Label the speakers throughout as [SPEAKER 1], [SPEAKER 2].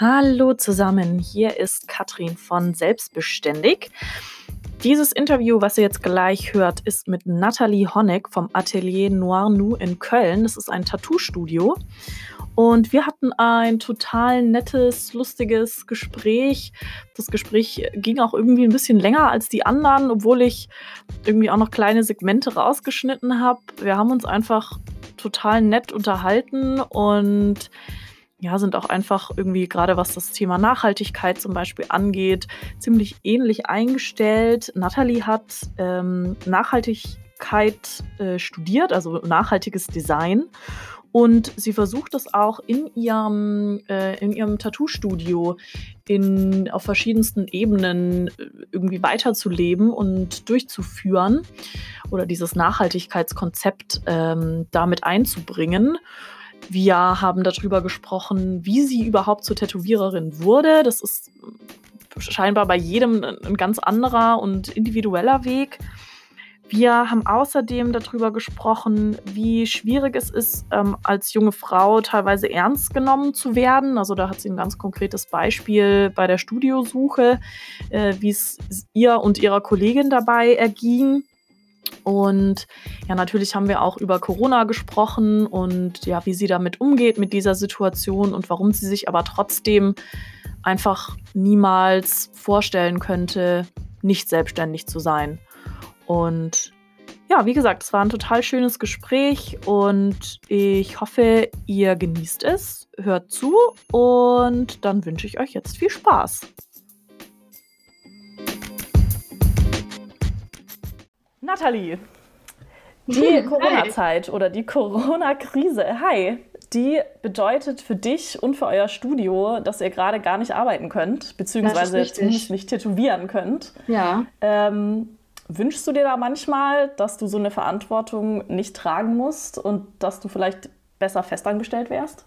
[SPEAKER 1] Hallo zusammen, hier ist Katrin von Selbstbeständig. Dieses Interview, was ihr jetzt gleich hört, ist mit Nathalie Honeck vom Atelier Noir Nou in Köln. Das ist ein Tattoo-Studio. Und wir hatten ein total nettes, lustiges Gespräch. Das Gespräch ging auch irgendwie ein bisschen länger als die anderen, obwohl ich irgendwie auch noch kleine Segmente rausgeschnitten habe. Wir haben uns einfach total nett unterhalten und ja, sind auch einfach irgendwie gerade was das Thema Nachhaltigkeit zum Beispiel angeht, ziemlich ähnlich eingestellt. Natalie hat ähm, Nachhaltigkeit äh, studiert, also nachhaltiges Design. Und sie versucht es auch in ihrem, äh, ihrem Tattoo-Studio auf verschiedensten Ebenen äh, irgendwie weiterzuleben und durchzuführen oder dieses Nachhaltigkeitskonzept ähm, damit einzubringen. Wir haben darüber gesprochen, wie sie überhaupt zur Tätowiererin wurde. Das ist scheinbar bei jedem ein ganz anderer und individueller Weg. Wir haben außerdem darüber gesprochen, wie schwierig es ist, ähm, als junge Frau teilweise ernst genommen zu werden. Also da hat sie ein ganz konkretes Beispiel bei der Studiosuche, äh, wie es ihr und ihrer Kollegin dabei erging. Und ja, natürlich haben wir auch über Corona gesprochen und ja, wie sie damit umgeht mit dieser Situation und warum sie sich aber trotzdem einfach niemals vorstellen könnte, nicht selbstständig zu sein. Und ja, wie gesagt, es war ein total schönes Gespräch und ich hoffe, ihr genießt es, hört zu und dann wünsche ich euch jetzt viel Spaß. Nathalie, die Corona-Zeit oder die Corona-Krise, hi, die bedeutet für dich und für euer Studio, dass ihr gerade gar nicht arbeiten könnt, beziehungsweise zumindest nicht tätowieren könnt.
[SPEAKER 2] Ja.
[SPEAKER 1] Ähm, wünschst du dir da manchmal, dass du so eine Verantwortung nicht tragen musst und dass du vielleicht besser festangestellt wärst?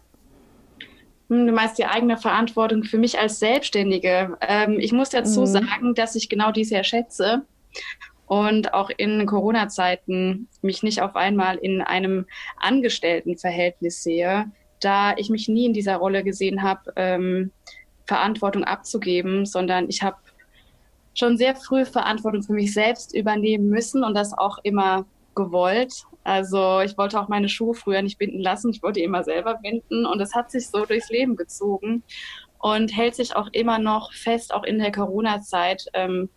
[SPEAKER 2] Hm, du meinst die eigene Verantwortung für mich als Selbstständige. Ähm, ich muss dazu mhm. sagen, dass ich genau dies ja schätze und auch in Corona-Zeiten mich nicht auf einmal in einem Angestelltenverhältnis sehe, da ich mich nie in dieser Rolle gesehen habe, ähm, Verantwortung abzugeben, sondern ich habe schon sehr früh Verantwortung für mich selbst übernehmen müssen und das auch immer gewollt. Also ich wollte auch meine Schuhe früher nicht binden lassen, ich wollte immer selber binden und es hat sich so durchs Leben gezogen und hält sich auch immer noch fest, auch in der Corona-Zeit. Ähm,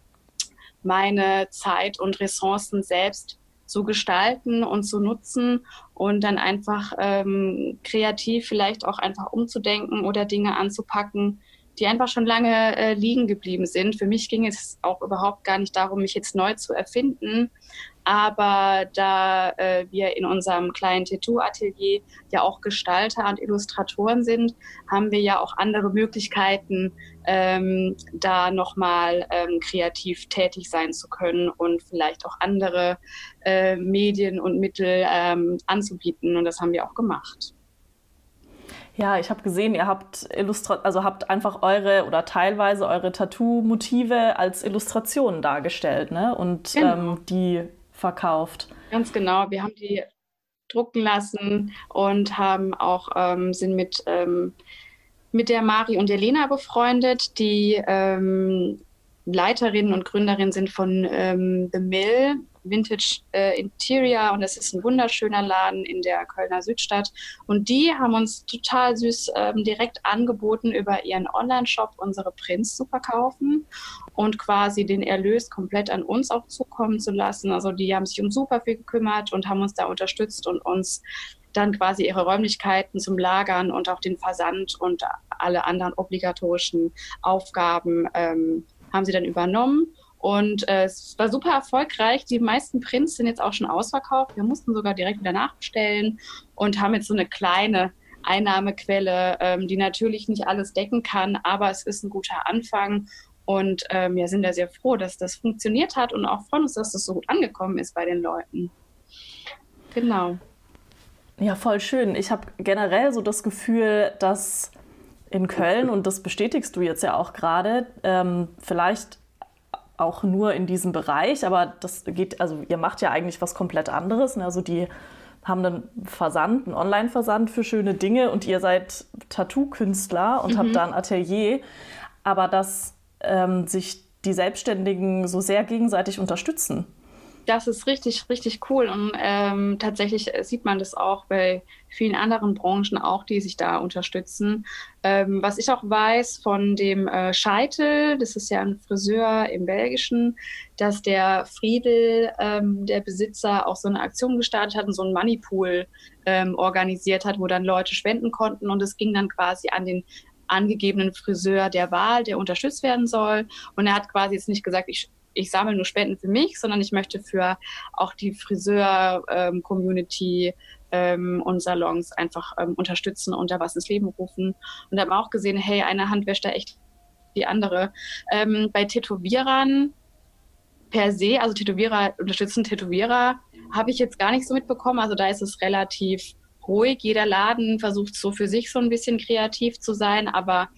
[SPEAKER 2] meine Zeit und Ressourcen selbst zu gestalten und zu nutzen und dann einfach ähm, kreativ vielleicht auch einfach umzudenken oder Dinge anzupacken, die einfach schon lange äh, liegen geblieben sind. Für mich ging es auch überhaupt gar nicht darum, mich jetzt neu zu erfinden, aber da äh, wir in unserem kleinen Tattoo-Atelier ja auch Gestalter und Illustratoren sind, haben wir ja auch andere Möglichkeiten, ähm, da nochmal ähm, kreativ tätig sein zu können und vielleicht auch andere äh, Medien und Mittel ähm, anzubieten. Und das haben wir auch gemacht.
[SPEAKER 1] Ja, ich habe gesehen, ihr habt Illustra also habt einfach eure oder teilweise eure Tattoo-Motive als Illustrationen dargestellt, ne? Und genau. ähm, die verkauft.
[SPEAKER 2] Ganz genau. Wir haben die drucken lassen und haben auch ähm, sind mit ähm, mit der Mari und der Lena befreundet, die ähm, Leiterinnen und Gründerinnen sind von ähm, The Mill Vintage äh, Interior und es ist ein wunderschöner Laden in der Kölner Südstadt. Und die haben uns total süß ähm, direkt angeboten, über ihren Online-Shop unsere Prints zu verkaufen und quasi den Erlös komplett an uns auch zukommen zu lassen. Also die haben sich um super viel gekümmert und haben uns da unterstützt und uns dann quasi ihre Räumlichkeiten zum Lagern und auch den Versand und alle anderen obligatorischen Aufgaben ähm, haben sie dann übernommen. Und äh, es war super erfolgreich. Die meisten Prints sind jetzt auch schon ausverkauft. Wir mussten sogar direkt wieder nachbestellen und haben jetzt so eine kleine Einnahmequelle, ähm, die natürlich nicht alles decken kann, aber es ist ein guter Anfang. Und ähm, wir sind da sehr froh, dass das funktioniert hat und auch freuen uns, dass das so gut angekommen ist bei den Leuten. Genau.
[SPEAKER 1] Ja, voll schön. Ich habe generell so das Gefühl, dass in Köln, und das bestätigst du jetzt ja auch gerade, ähm, vielleicht auch nur in diesem Bereich, aber das geht, also ihr macht ja eigentlich was komplett anderes. Ne? Also die haben einen Versand, einen Online-Versand für schöne Dinge und ihr seid Tattoo-Künstler und mhm. habt da ein Atelier. Aber dass ähm, sich die Selbstständigen so sehr gegenseitig unterstützen.
[SPEAKER 2] Das ist richtig, richtig cool. Und ähm, tatsächlich sieht man das auch bei vielen anderen Branchen auch, die sich da unterstützen. Ähm, was ich auch weiß von dem äh, Scheitel, das ist ja ein Friseur im Belgischen, dass der Friedel, ähm, der Besitzer, auch so eine Aktion gestartet hat und so ein Moneypool ähm, organisiert hat, wo dann Leute spenden konnten und es ging dann quasi an den angegebenen Friseur der Wahl, der unterstützt werden soll. Und er hat quasi jetzt nicht gesagt, ich ich sammle nur Spenden für mich, sondern ich möchte für auch die Friseur-Community ähm, und Salons einfach ähm, unterstützen und da was ins Leben rufen. Und wir auch gesehen, hey, eine Hand wäscht da echt die andere. Ähm, bei Tätowierern per se, also Tätowierer unterstützen Tätowierer, habe ich jetzt gar nicht so mitbekommen. Also da ist es relativ ruhig. Jeder Laden versucht so für sich so ein bisschen kreativ zu sein, aber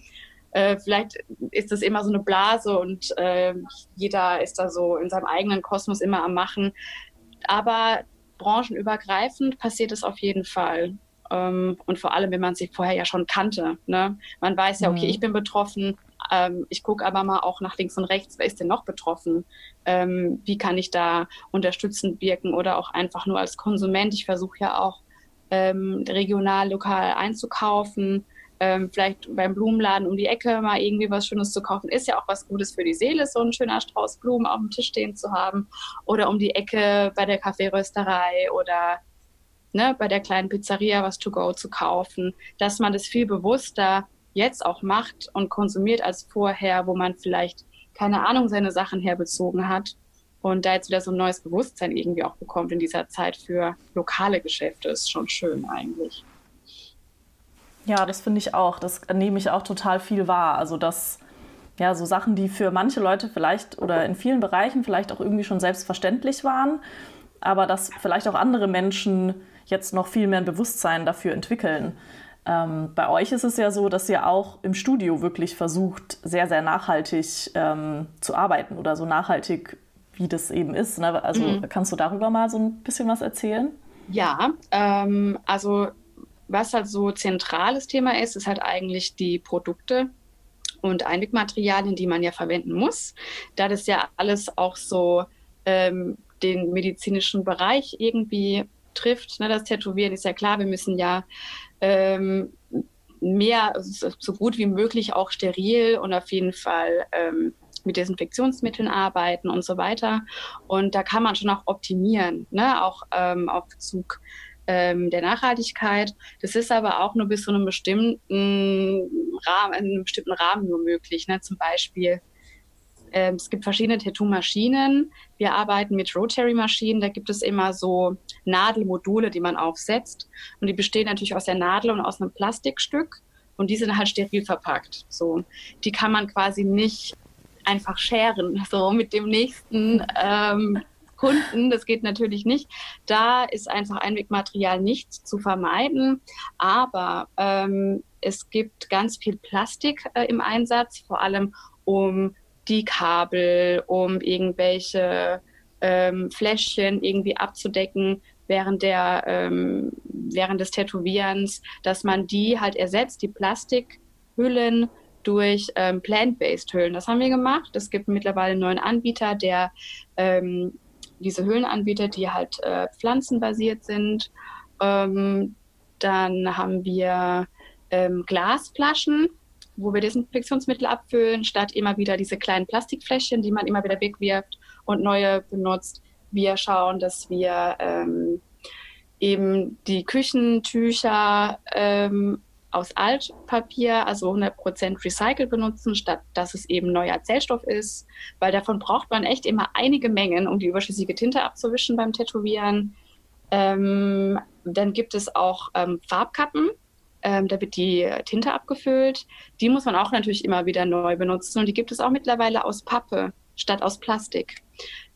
[SPEAKER 2] äh, vielleicht ist das immer so eine Blase und äh, jeder ist da so in seinem eigenen Kosmos immer am Machen. Aber branchenübergreifend passiert es auf jeden Fall. Ähm, und vor allem, wenn man sich vorher ja schon kannte. Ne? Man weiß ja, okay, mhm. ich bin betroffen. Ähm, ich gucke aber mal auch nach links und rechts, wer ist denn noch betroffen? Ähm, wie kann ich da unterstützend wirken oder auch einfach nur als Konsument? Ich versuche ja auch ähm, regional, lokal einzukaufen ähm, vielleicht beim Blumenladen um die Ecke mal irgendwie was Schönes zu kaufen, ist ja auch was Gutes für die Seele, so ein schöner Strauß Blumen auf dem Tisch stehen zu haben. Oder um die Ecke bei der Kaffeerösterei oder ne, bei der kleinen Pizzeria was to go zu kaufen. Dass man das viel bewusster jetzt auch macht und konsumiert als vorher, wo man vielleicht keine Ahnung seine Sachen herbezogen hat und da jetzt wieder so ein neues Bewusstsein irgendwie auch bekommt in dieser Zeit für lokale Geschäfte, ist schon schön eigentlich.
[SPEAKER 1] Ja, das finde ich auch. Das nehme ich auch total viel wahr. Also, dass ja, so Sachen, die für manche Leute vielleicht oder in vielen Bereichen vielleicht auch irgendwie schon selbstverständlich waren, aber dass vielleicht auch andere Menschen jetzt noch viel mehr ein Bewusstsein dafür entwickeln. Ähm, bei euch ist es ja so, dass ihr auch im Studio wirklich versucht, sehr, sehr nachhaltig ähm, zu arbeiten oder so nachhaltig, wie das eben ist. Ne? Also mhm. kannst du darüber mal so ein bisschen was erzählen?
[SPEAKER 2] Ja, ähm, also was halt so zentrales Thema ist, ist halt eigentlich die Produkte und Einwegmaterialien, die man ja verwenden muss. Da das ja alles auch so ähm, den medizinischen Bereich irgendwie trifft. Ne, das Tätowieren ist ja klar, wir müssen ja ähm, mehr, so gut wie möglich auch steril und auf jeden Fall ähm, mit Desinfektionsmitteln arbeiten und so weiter. Und da kann man schon auch optimieren, ne? auch ähm, auf Bezug ähm, der Nachhaltigkeit. Das ist aber auch nur bis zu einem bestimmten Rahmen, einem bestimmten Rahmen nur möglich. Ne? Zum Beispiel ähm, es gibt verschiedene Tattoo-Maschinen. Wir arbeiten mit Rotary-Maschinen. Da gibt es immer so Nadelmodule, die man aufsetzt. Und die bestehen natürlich aus der Nadel und aus einem Plastikstück. Und die sind halt steril verpackt. So, die kann man quasi nicht einfach scheren, so mit dem nächsten ähm, Kunden. Das geht natürlich nicht. Da ist einfach Einwegmaterial nicht zu vermeiden. Aber ähm, es gibt ganz viel Plastik äh, im Einsatz, vor allem um die Kabel, um irgendwelche ähm, Fläschchen irgendwie abzudecken während der ähm, während des Tätowierens, dass man die halt ersetzt, die Plastikhüllen durch ähm, plant-based Hüllen. Das haben wir gemacht. Es gibt mittlerweile einen neuen Anbieter, der ähm, diese Höhlenanbieter, die halt äh, pflanzenbasiert sind. Ähm, dann haben wir ähm, Glasflaschen, wo wir Desinfektionsmittel abfüllen, statt immer wieder diese kleinen Plastikfläschchen, die man immer wieder wegwirft und neue benutzt. Wir schauen, dass wir ähm, eben die Küchentücher ähm, aus Altpapier, also 100% Recycle benutzen, statt dass es eben neuer Zellstoff ist, weil davon braucht man echt immer einige Mengen, um die überschüssige Tinte abzuwischen beim Tätowieren. Ähm, dann gibt es auch ähm, Farbkappen, ähm, da wird die Tinte abgefüllt. Die muss man auch natürlich immer wieder neu benutzen und die gibt es auch mittlerweile aus Pappe statt aus Plastik.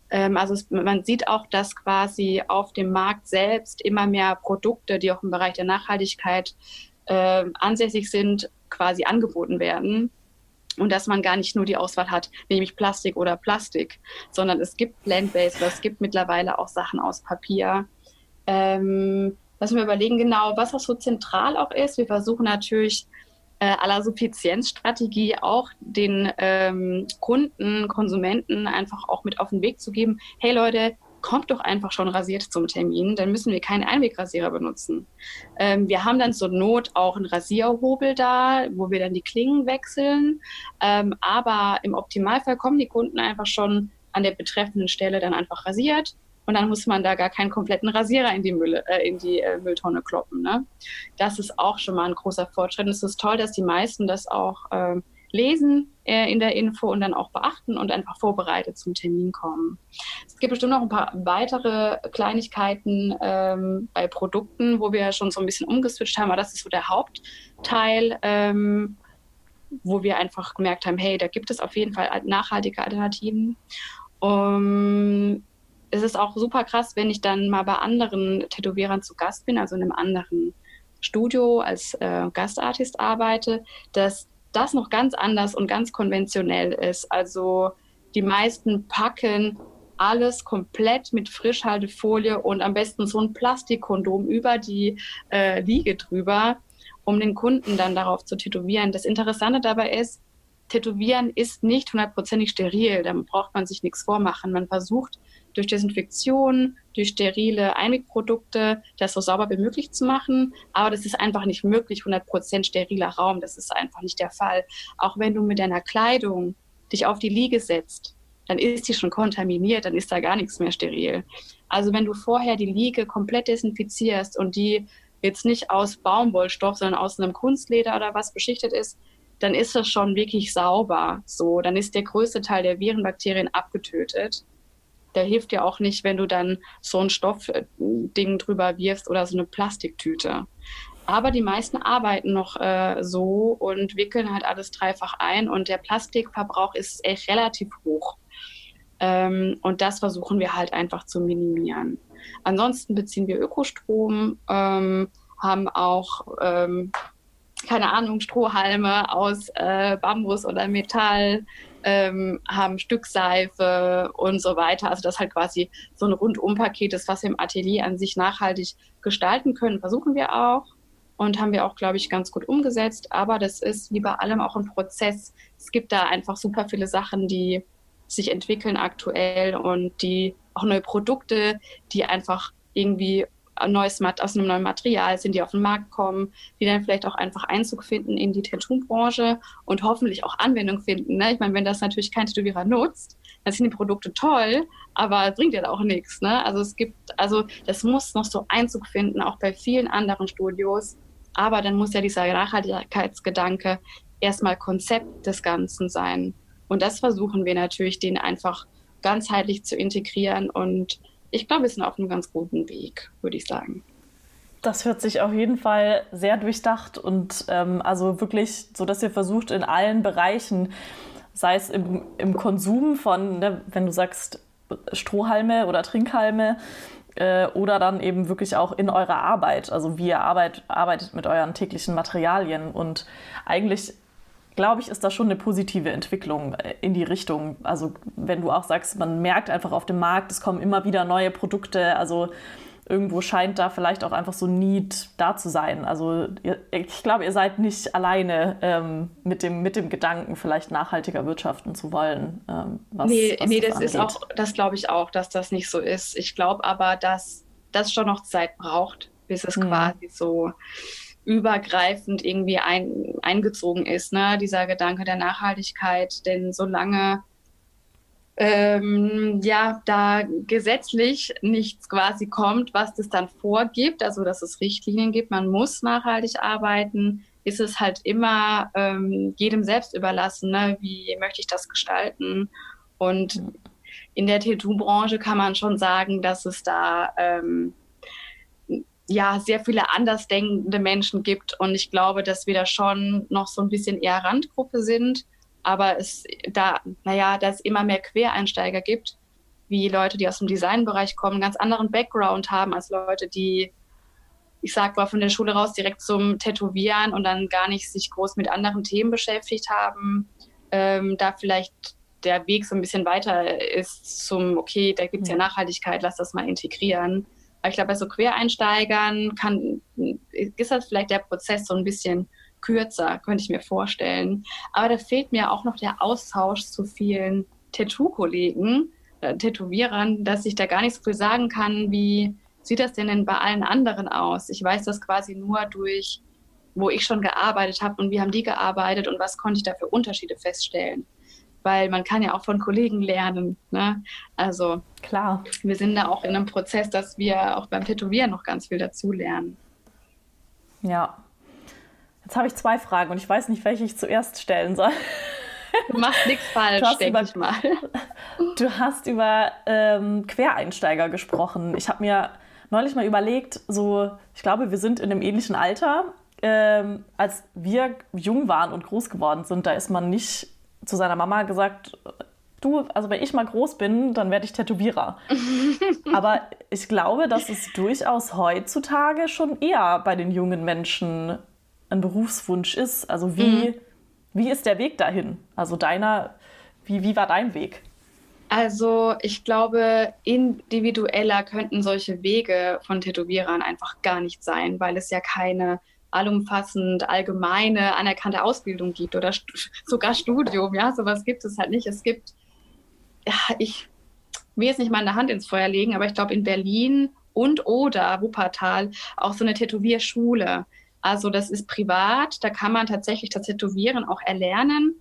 [SPEAKER 2] Ähm, also es, man sieht auch, dass quasi auf dem Markt selbst immer mehr Produkte, die auch im Bereich der Nachhaltigkeit äh, ansässig sind, quasi angeboten werden. Und dass man gar nicht nur die Auswahl hat, nämlich Plastik oder Plastik, sondern es gibt Plant-Based oder es gibt mittlerweile auch Sachen aus Papier. Ähm, lassen wir überlegen genau, was auch so zentral auch ist. Wir versuchen natürlich äh, aller Suffizienzstrategie auch den ähm, Kunden, Konsumenten einfach auch mit auf den Weg zu geben. Hey Leute, kommt doch einfach schon rasiert zum Termin, dann müssen wir keinen Einwegrasierer benutzen. Ähm, wir haben dann zur Not auch einen Rasierhobel da, wo wir dann die Klingen wechseln. Ähm, aber im Optimalfall kommen die Kunden einfach schon an der betreffenden Stelle dann einfach rasiert und dann muss man da gar keinen kompletten Rasierer in die, Mülle, äh, in die äh, Mülltonne kloppen. Ne? Das ist auch schon mal ein großer Fortschritt. Und es ist toll, dass die meisten das auch äh, lesen äh, in der Info und dann auch beachten und einfach vorbereitet zum Termin kommen. Es gibt bestimmt noch ein paar weitere Kleinigkeiten ähm, bei Produkten, wo wir schon so ein bisschen umgeswitcht haben, aber das ist so der Hauptteil. Ähm, wo wir einfach gemerkt haben, hey, da gibt es auf jeden Fall nachhaltige Alternativen. Um, es ist auch super krass, wenn ich dann mal bei anderen Tätowierern zu Gast bin, also in einem anderen Studio als äh, Gastartist arbeite, dass das noch ganz anders und ganz konventionell ist. Also die meisten packen alles komplett mit Frischhaltefolie und am besten so ein Plastikkondom über die äh, Liege drüber, um den Kunden dann darauf zu tätowieren. Das Interessante dabei ist, Tätowieren ist nicht hundertprozentig steril, da braucht man sich nichts vormachen. Man versucht durch Desinfektion, durch sterile Einwegprodukte das so sauber wie möglich zu machen. Aber das ist einfach nicht möglich, 100% steriler Raum. Das ist einfach nicht der Fall. Auch wenn du mit deiner Kleidung dich auf die Liege setzt, dann ist die schon kontaminiert, dann ist da gar nichts mehr steril. Also wenn du vorher die Liege komplett desinfizierst und die jetzt nicht aus Baumwollstoff, sondern aus einem Kunstleder oder was beschichtet ist, dann ist das schon wirklich sauber. So, dann ist der größte Teil der Viren, Bakterien abgetötet der hilft dir auch nicht, wenn du dann so ein Stoffding drüber wirfst oder so eine Plastiktüte. Aber die meisten arbeiten noch äh, so und wickeln halt alles dreifach ein und der Plastikverbrauch ist echt relativ hoch. Ähm, und das versuchen wir halt einfach zu minimieren. Ansonsten beziehen wir Ökostrom, ähm, haben auch, ähm, keine Ahnung, Strohhalme aus äh, Bambus oder Metall, ähm, haben Stückseife und so weiter. Also das halt quasi so ein Rundumpaket ist, was wir im Atelier an sich nachhaltig gestalten können, versuchen wir auch und haben wir auch, glaube ich, ganz gut umgesetzt. Aber das ist wie bei allem auch ein Prozess. Es gibt da einfach super viele Sachen, die sich entwickeln aktuell und die auch neue Produkte, die einfach irgendwie neues aus einem neuen Material sind, die auf den Markt kommen, die dann vielleicht auch einfach Einzug finden in die Tattoo-Branche und hoffentlich auch Anwendung finden. Ne? Ich meine, wenn das natürlich kein Tätowierer nutzt, dann sind die Produkte toll, aber bringt ja auch nichts. Ne? Also es gibt, also das muss noch so Einzug finden, auch bei vielen anderen Studios. Aber dann muss ja dieser Nachhaltigkeitsgedanke erstmal Konzept des Ganzen sein. Und das versuchen wir natürlich, den einfach ganzheitlich zu integrieren und ich glaube, wir sind auf einem ganz guten Weg, würde ich sagen.
[SPEAKER 1] Das hört sich auf jeden Fall sehr durchdacht und ähm, also wirklich so, dass ihr versucht in allen Bereichen, sei es im, im Konsum von, ne, wenn du sagst Strohhalme oder Trinkhalme, äh, oder dann eben wirklich auch in eurer Arbeit, also wie ihr arbeit, arbeitet mit euren täglichen Materialien und eigentlich glaube ich, ist das schon eine positive Entwicklung äh, in die Richtung. Also wenn du auch sagst, man merkt einfach auf dem Markt, es kommen immer wieder neue Produkte, also irgendwo scheint da vielleicht auch einfach so ein Need da zu sein. Also ich glaube, ihr seid nicht alleine ähm, mit, dem, mit dem Gedanken, vielleicht nachhaltiger wirtschaften zu wollen.
[SPEAKER 2] Ähm, was, nee, was nee das, das ist auch, das glaube ich auch, dass das nicht so ist. Ich glaube aber, dass das schon noch Zeit braucht, bis es mhm. quasi so übergreifend irgendwie ein, eingezogen ist, ne? dieser Gedanke der Nachhaltigkeit. Denn solange ähm, ja da gesetzlich nichts quasi kommt, was das dann vorgibt, also dass es Richtlinien gibt, man muss nachhaltig arbeiten, ist es halt immer ähm, jedem selbst überlassen, ne? wie möchte ich das gestalten. Und in der Tattoo-Branche kann man schon sagen, dass es da ähm, ja sehr viele andersdenkende Menschen gibt. Und ich glaube, dass wir da schon noch so ein bisschen eher Randgruppe sind, aber es da, naja, dass es immer mehr Quereinsteiger gibt, wie Leute, die aus dem Designbereich kommen, einen ganz anderen Background haben als Leute, die, ich sag mal, von der Schule raus direkt zum Tätowieren und dann gar nicht sich groß mit anderen Themen beschäftigt haben, ähm, da vielleicht der Weg so ein bisschen weiter ist zum, okay, da gibt es ja. Nachhaltigkeit, lass das mal integrieren Aber ich glaube, bei so Quereinsteigern kann, ist das vielleicht der Prozess so ein bisschen kürzer, könnte ich mir vorstellen. Aber da fehlt mir auch noch der Austausch zu vielen Tattoo-Kollegen, äh, Tätowierern, dass ich da gar nicht so viel sagen kann, wie sieht das denn, denn bei allen anderen aus? Ich weiß das quasi nur durch, wo ich schon gearbeitet habe und wie haben die gearbeitet und was konnte ich da für Unterschiede feststellen. Weil man kann ja auch von Kollegen lernen. Ne? Also klar, wir sind da auch in einem Prozess, dass wir auch beim Tätowieren noch ganz viel dazu lernen.
[SPEAKER 1] Ja, Jetzt habe ich zwei Fragen und ich weiß nicht, welche ich zuerst stellen soll.
[SPEAKER 2] Du machst nichts falsch, denke ich mal.
[SPEAKER 1] Du hast über ähm, Quereinsteiger gesprochen. Ich habe mir neulich mal überlegt, so, ich glaube, wir sind in einem ähnlichen Alter. Ähm, als wir jung waren und groß geworden sind, da ist man nicht zu seiner Mama gesagt, du, also wenn ich mal groß bin, dann werde ich Tätowierer. Aber ich glaube, dass es durchaus heutzutage schon eher bei den jungen Menschen ein Berufswunsch ist. Also wie, mhm. wie ist der Weg dahin? Also deiner, wie, wie war dein Weg?
[SPEAKER 2] Also ich glaube, individueller könnten solche Wege von Tätowierern einfach gar nicht sein, weil es ja keine allumfassend allgemeine anerkannte Ausbildung gibt oder st sogar Studium. Ja, sowas gibt es halt nicht. Es gibt, ja, ich will jetzt nicht meine Hand ins Feuer legen, aber ich glaube in Berlin und oder Wuppertal auch so eine Tätowierschule. Also das ist privat, da kann man tatsächlich das Tätowieren auch erlernen.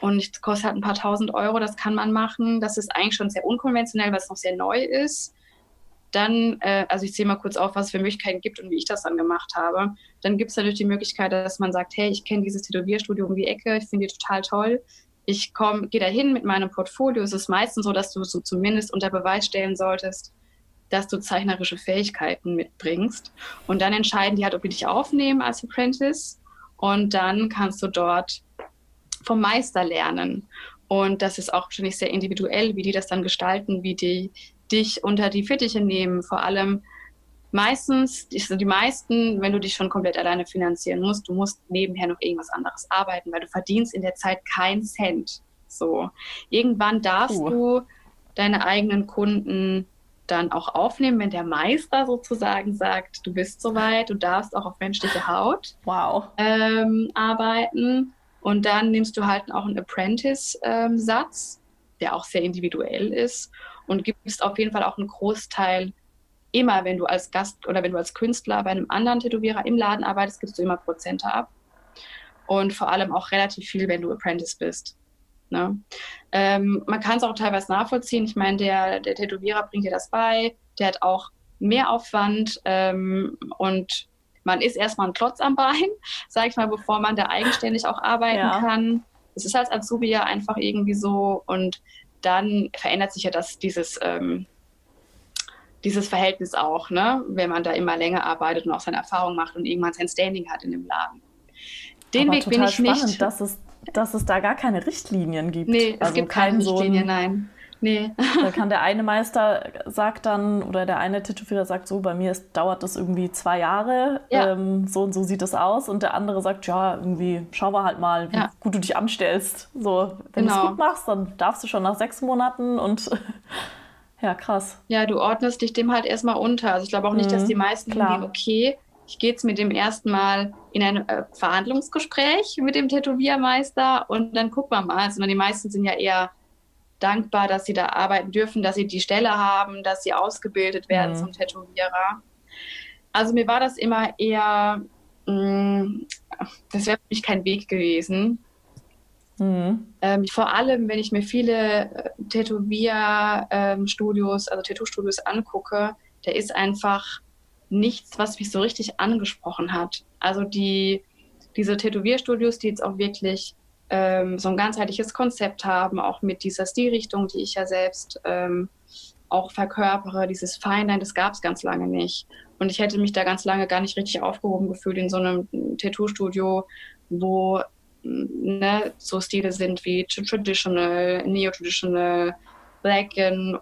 [SPEAKER 2] Und es kostet halt ein paar tausend Euro, das kann man machen. Das ist eigentlich schon sehr unkonventionell, weil es noch sehr neu ist. Dann, äh, also ich zähle mal kurz auf, was es für Möglichkeiten gibt und wie ich das dann gemacht habe. Dann gibt es natürlich die Möglichkeit, dass man sagt, hey, ich kenne dieses Tätowierstudio um die Ecke, ich finde die total toll. Ich gehe da hin mit meinem Portfolio. Es ist meistens so, dass du so zumindest unter Beweis stellen solltest, dass du zeichnerische Fähigkeiten mitbringst. Und dann entscheiden die halt, ob die dich aufnehmen als Apprentice. Und dann kannst du dort vom Meister lernen. Und das ist auch wahrscheinlich sehr individuell, wie die das dann gestalten, wie die dich unter die Fittiche nehmen. Vor allem meistens, die, die meisten, wenn du dich schon komplett alleine finanzieren musst, du musst nebenher noch irgendwas anderes arbeiten, weil du verdienst in der Zeit keinen Cent. So. Irgendwann darfst Puh. du deine eigenen Kunden dann auch aufnehmen, wenn der Meister sozusagen sagt, du bist soweit, du darfst auch auf menschliche Haut
[SPEAKER 1] wow.
[SPEAKER 2] ähm, arbeiten. Und dann nimmst du halt auch einen Apprentice-Satz, ähm, der auch sehr individuell ist und gibst auf jeden Fall auch einen Großteil immer, wenn du als Gast oder wenn du als Künstler bei einem anderen Tätowierer im Laden arbeitest, gibst du immer Prozente ab. Und vor allem auch relativ viel, wenn du Apprentice bist. Ne? Ähm, man kann es auch teilweise nachvollziehen. Ich meine, der, der Tätowierer bringt dir das bei, der hat auch mehr Aufwand ähm, und man ist erstmal ein Klotz am Bein, sage ich mal, bevor man da eigenständig auch arbeiten ja. kann. Es ist als Azubi ja einfach irgendwie so und dann verändert sich ja das, dieses, ähm, dieses Verhältnis auch, ne? wenn man da immer länger arbeitet und auch seine Erfahrung macht und irgendwann sein Standing hat in dem Laden.
[SPEAKER 1] Den Aber Weg bin ich spannend, nicht. Dass es dass es da gar keine Richtlinien gibt.
[SPEAKER 2] Nee, es also gibt keine Richtlinien, so nein. Nee.
[SPEAKER 1] da kann der eine Meister sagt dann, oder der eine Tätowierer sagt so, bei mir ist, dauert das irgendwie zwei Jahre, ja. ähm, so und so sieht das aus. Und der andere sagt, ja, irgendwie schauen wir halt mal, wie ja. gut du dich anstellst. So, wenn genau. du es gut machst, dann darfst du schon nach sechs Monaten und ja, krass.
[SPEAKER 2] Ja, du ordnest dich dem halt erstmal unter. Also ich glaube auch nicht, mhm, dass die meisten hingehen, okay, ich gehe jetzt mit dem ersten Mal in ein äh, Verhandlungsgespräch mit dem Tätowiermeister und dann gucken wir mal. Also die meisten sind ja eher dankbar, dass sie da arbeiten dürfen, dass sie die Stelle haben, dass sie ausgebildet werden mhm. zum Tätowierer. Also mir war das immer eher, mh, mm, das wäre für mich kein Weg gewesen. Mhm. Ähm, vor allem, wenn ich mir viele äh, Tätowierstudios, ähm, also Tattoo-Studios angucke, der ist einfach nichts, was mich so richtig angesprochen hat. Also die, diese Tätowierstudios, die jetzt auch wirklich ähm, so ein ganzheitliches Konzept haben, auch mit dieser Stilrichtung, die ich ja selbst ähm, auch verkörpere, dieses Feinlein, das gab es ganz lange nicht. Und ich hätte mich da ganz lange gar nicht richtig aufgehoben gefühlt in so einem Tattoo-Studio, wo ne, so Stile sind wie Traditional, Neo-Traditional, Black and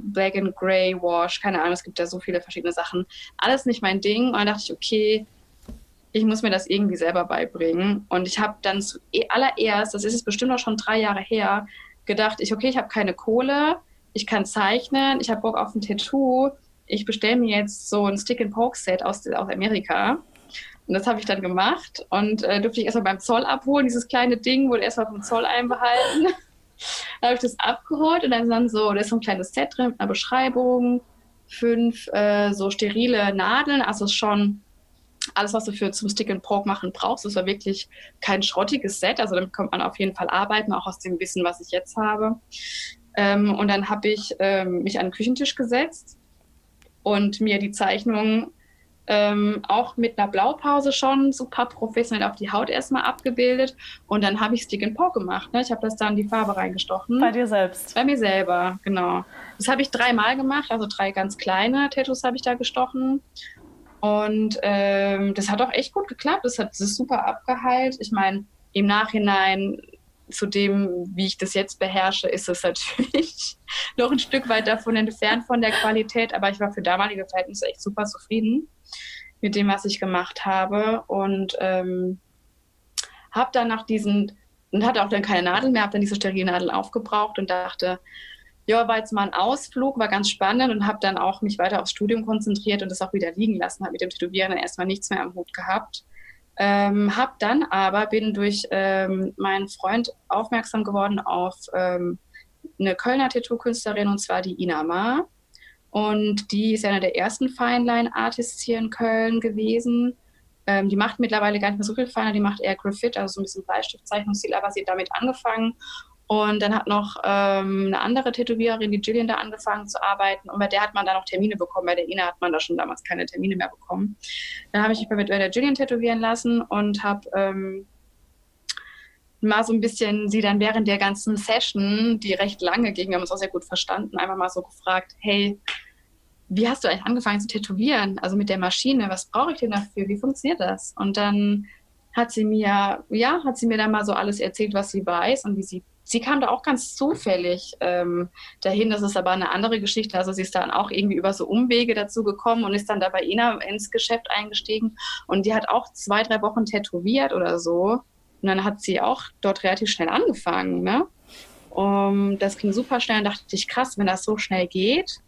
[SPEAKER 2] Black and Grey Wash, keine Ahnung, es gibt ja so viele verschiedene Sachen. Alles nicht mein Ding. Und dann dachte ich, okay, ich muss mir das irgendwie selber beibringen. Und ich habe dann zuallererst, das ist jetzt bestimmt auch schon drei Jahre her, gedacht, ich, okay, ich habe keine Kohle, ich kann zeichnen, ich habe Bock auf ein Tattoo. ich bestelle mir jetzt so ein Stick-and-Poke-Set aus, aus Amerika. Und das habe ich dann gemacht und äh, durfte ich erstmal beim Zoll abholen. Dieses kleine Ding wurde erstmal vom Zoll einbehalten. dann habe ich das abgeholt und dann, dann so, da ist so ein kleines Set drin mit einer Beschreibung, fünf äh, so sterile Nadeln. Also schon alles, was du für zum Stick and Poke machen brauchst. Das war wirklich kein schrottiges Set. Also damit kommt man auf jeden Fall arbeiten, auch aus dem Wissen, was ich jetzt habe. Ähm, und dann habe ich ähm, mich an den Küchentisch gesetzt und mir die Zeichnung ähm, auch mit einer Blaupause schon super professionell auf die Haut erstmal abgebildet. Und dann habe ich Stick and Poke gemacht. Ne? Ich habe das dann die Farbe reingestochen.
[SPEAKER 1] Bei dir selbst?
[SPEAKER 2] Bei mir selber, genau. Das habe ich dreimal gemacht, also drei ganz kleine Tattoos habe ich da gestochen. Und ähm, das hat auch echt gut geklappt. Das hat das super abgeheilt. Ich meine, im Nachhinein zu dem, wie ich das jetzt beherrsche, ist es natürlich noch ein Stück weit davon entfernt von der Qualität. Aber ich war für damalige Verhältnisse echt super zufrieden mit dem, was ich gemacht habe. Und ähm, habe dann nach diesen, und hatte auch dann keine Nadel mehr, habe dann diese Sterilnadel aufgebraucht und dachte, ja, war jetzt mal ein Ausflug, war ganz spannend und habe dann auch mich weiter aufs Studium konzentriert und das auch wieder liegen lassen, habe mit dem Tätowieren dann erstmal nichts mehr am Hut gehabt. Ähm, hab dann aber, bin durch ähm, meinen Freund aufmerksam geworden auf ähm, eine Kölner Tattoo-Künstlerin und zwar die Ina Ma. Und die ist eine der ersten Fine-Line-Artists hier in Köln gewesen. Ähm, die macht mittlerweile gar nicht mehr so viel Feiner, die macht eher Graffiti, also so ein bisschen Bleistiftzeichnungsstil, aber sie hat damit angefangen. Und dann hat noch ähm, eine andere Tätowiererin, die Jillian, da angefangen zu arbeiten. Und bei der hat man dann auch Termine bekommen. Bei der Ina hat man da schon damals keine Termine mehr bekommen. Dann habe ich mich bei der Jillian tätowieren lassen und habe ähm, mal so ein bisschen sie dann während der ganzen Session, die recht lange ging, wir haben uns auch sehr gut verstanden, einfach mal so gefragt, hey, wie hast du eigentlich angefangen zu tätowieren? Also mit der Maschine, was brauche ich denn dafür? Wie funktioniert das? Und dann hat sie mir, ja, hat sie mir dann mal so alles erzählt, was sie weiß und wie sie, sie kam da auch ganz zufällig ähm, dahin, das ist aber eine andere Geschichte, also sie ist dann auch irgendwie über so Umwege dazu gekommen und ist dann da bei Ina ins Geschäft eingestiegen und die hat auch zwei, drei Wochen tätowiert oder so und dann hat sie auch dort relativ schnell angefangen. Ne? Um, das ging super schnell und dachte ich, krass, wenn das so schnell geht,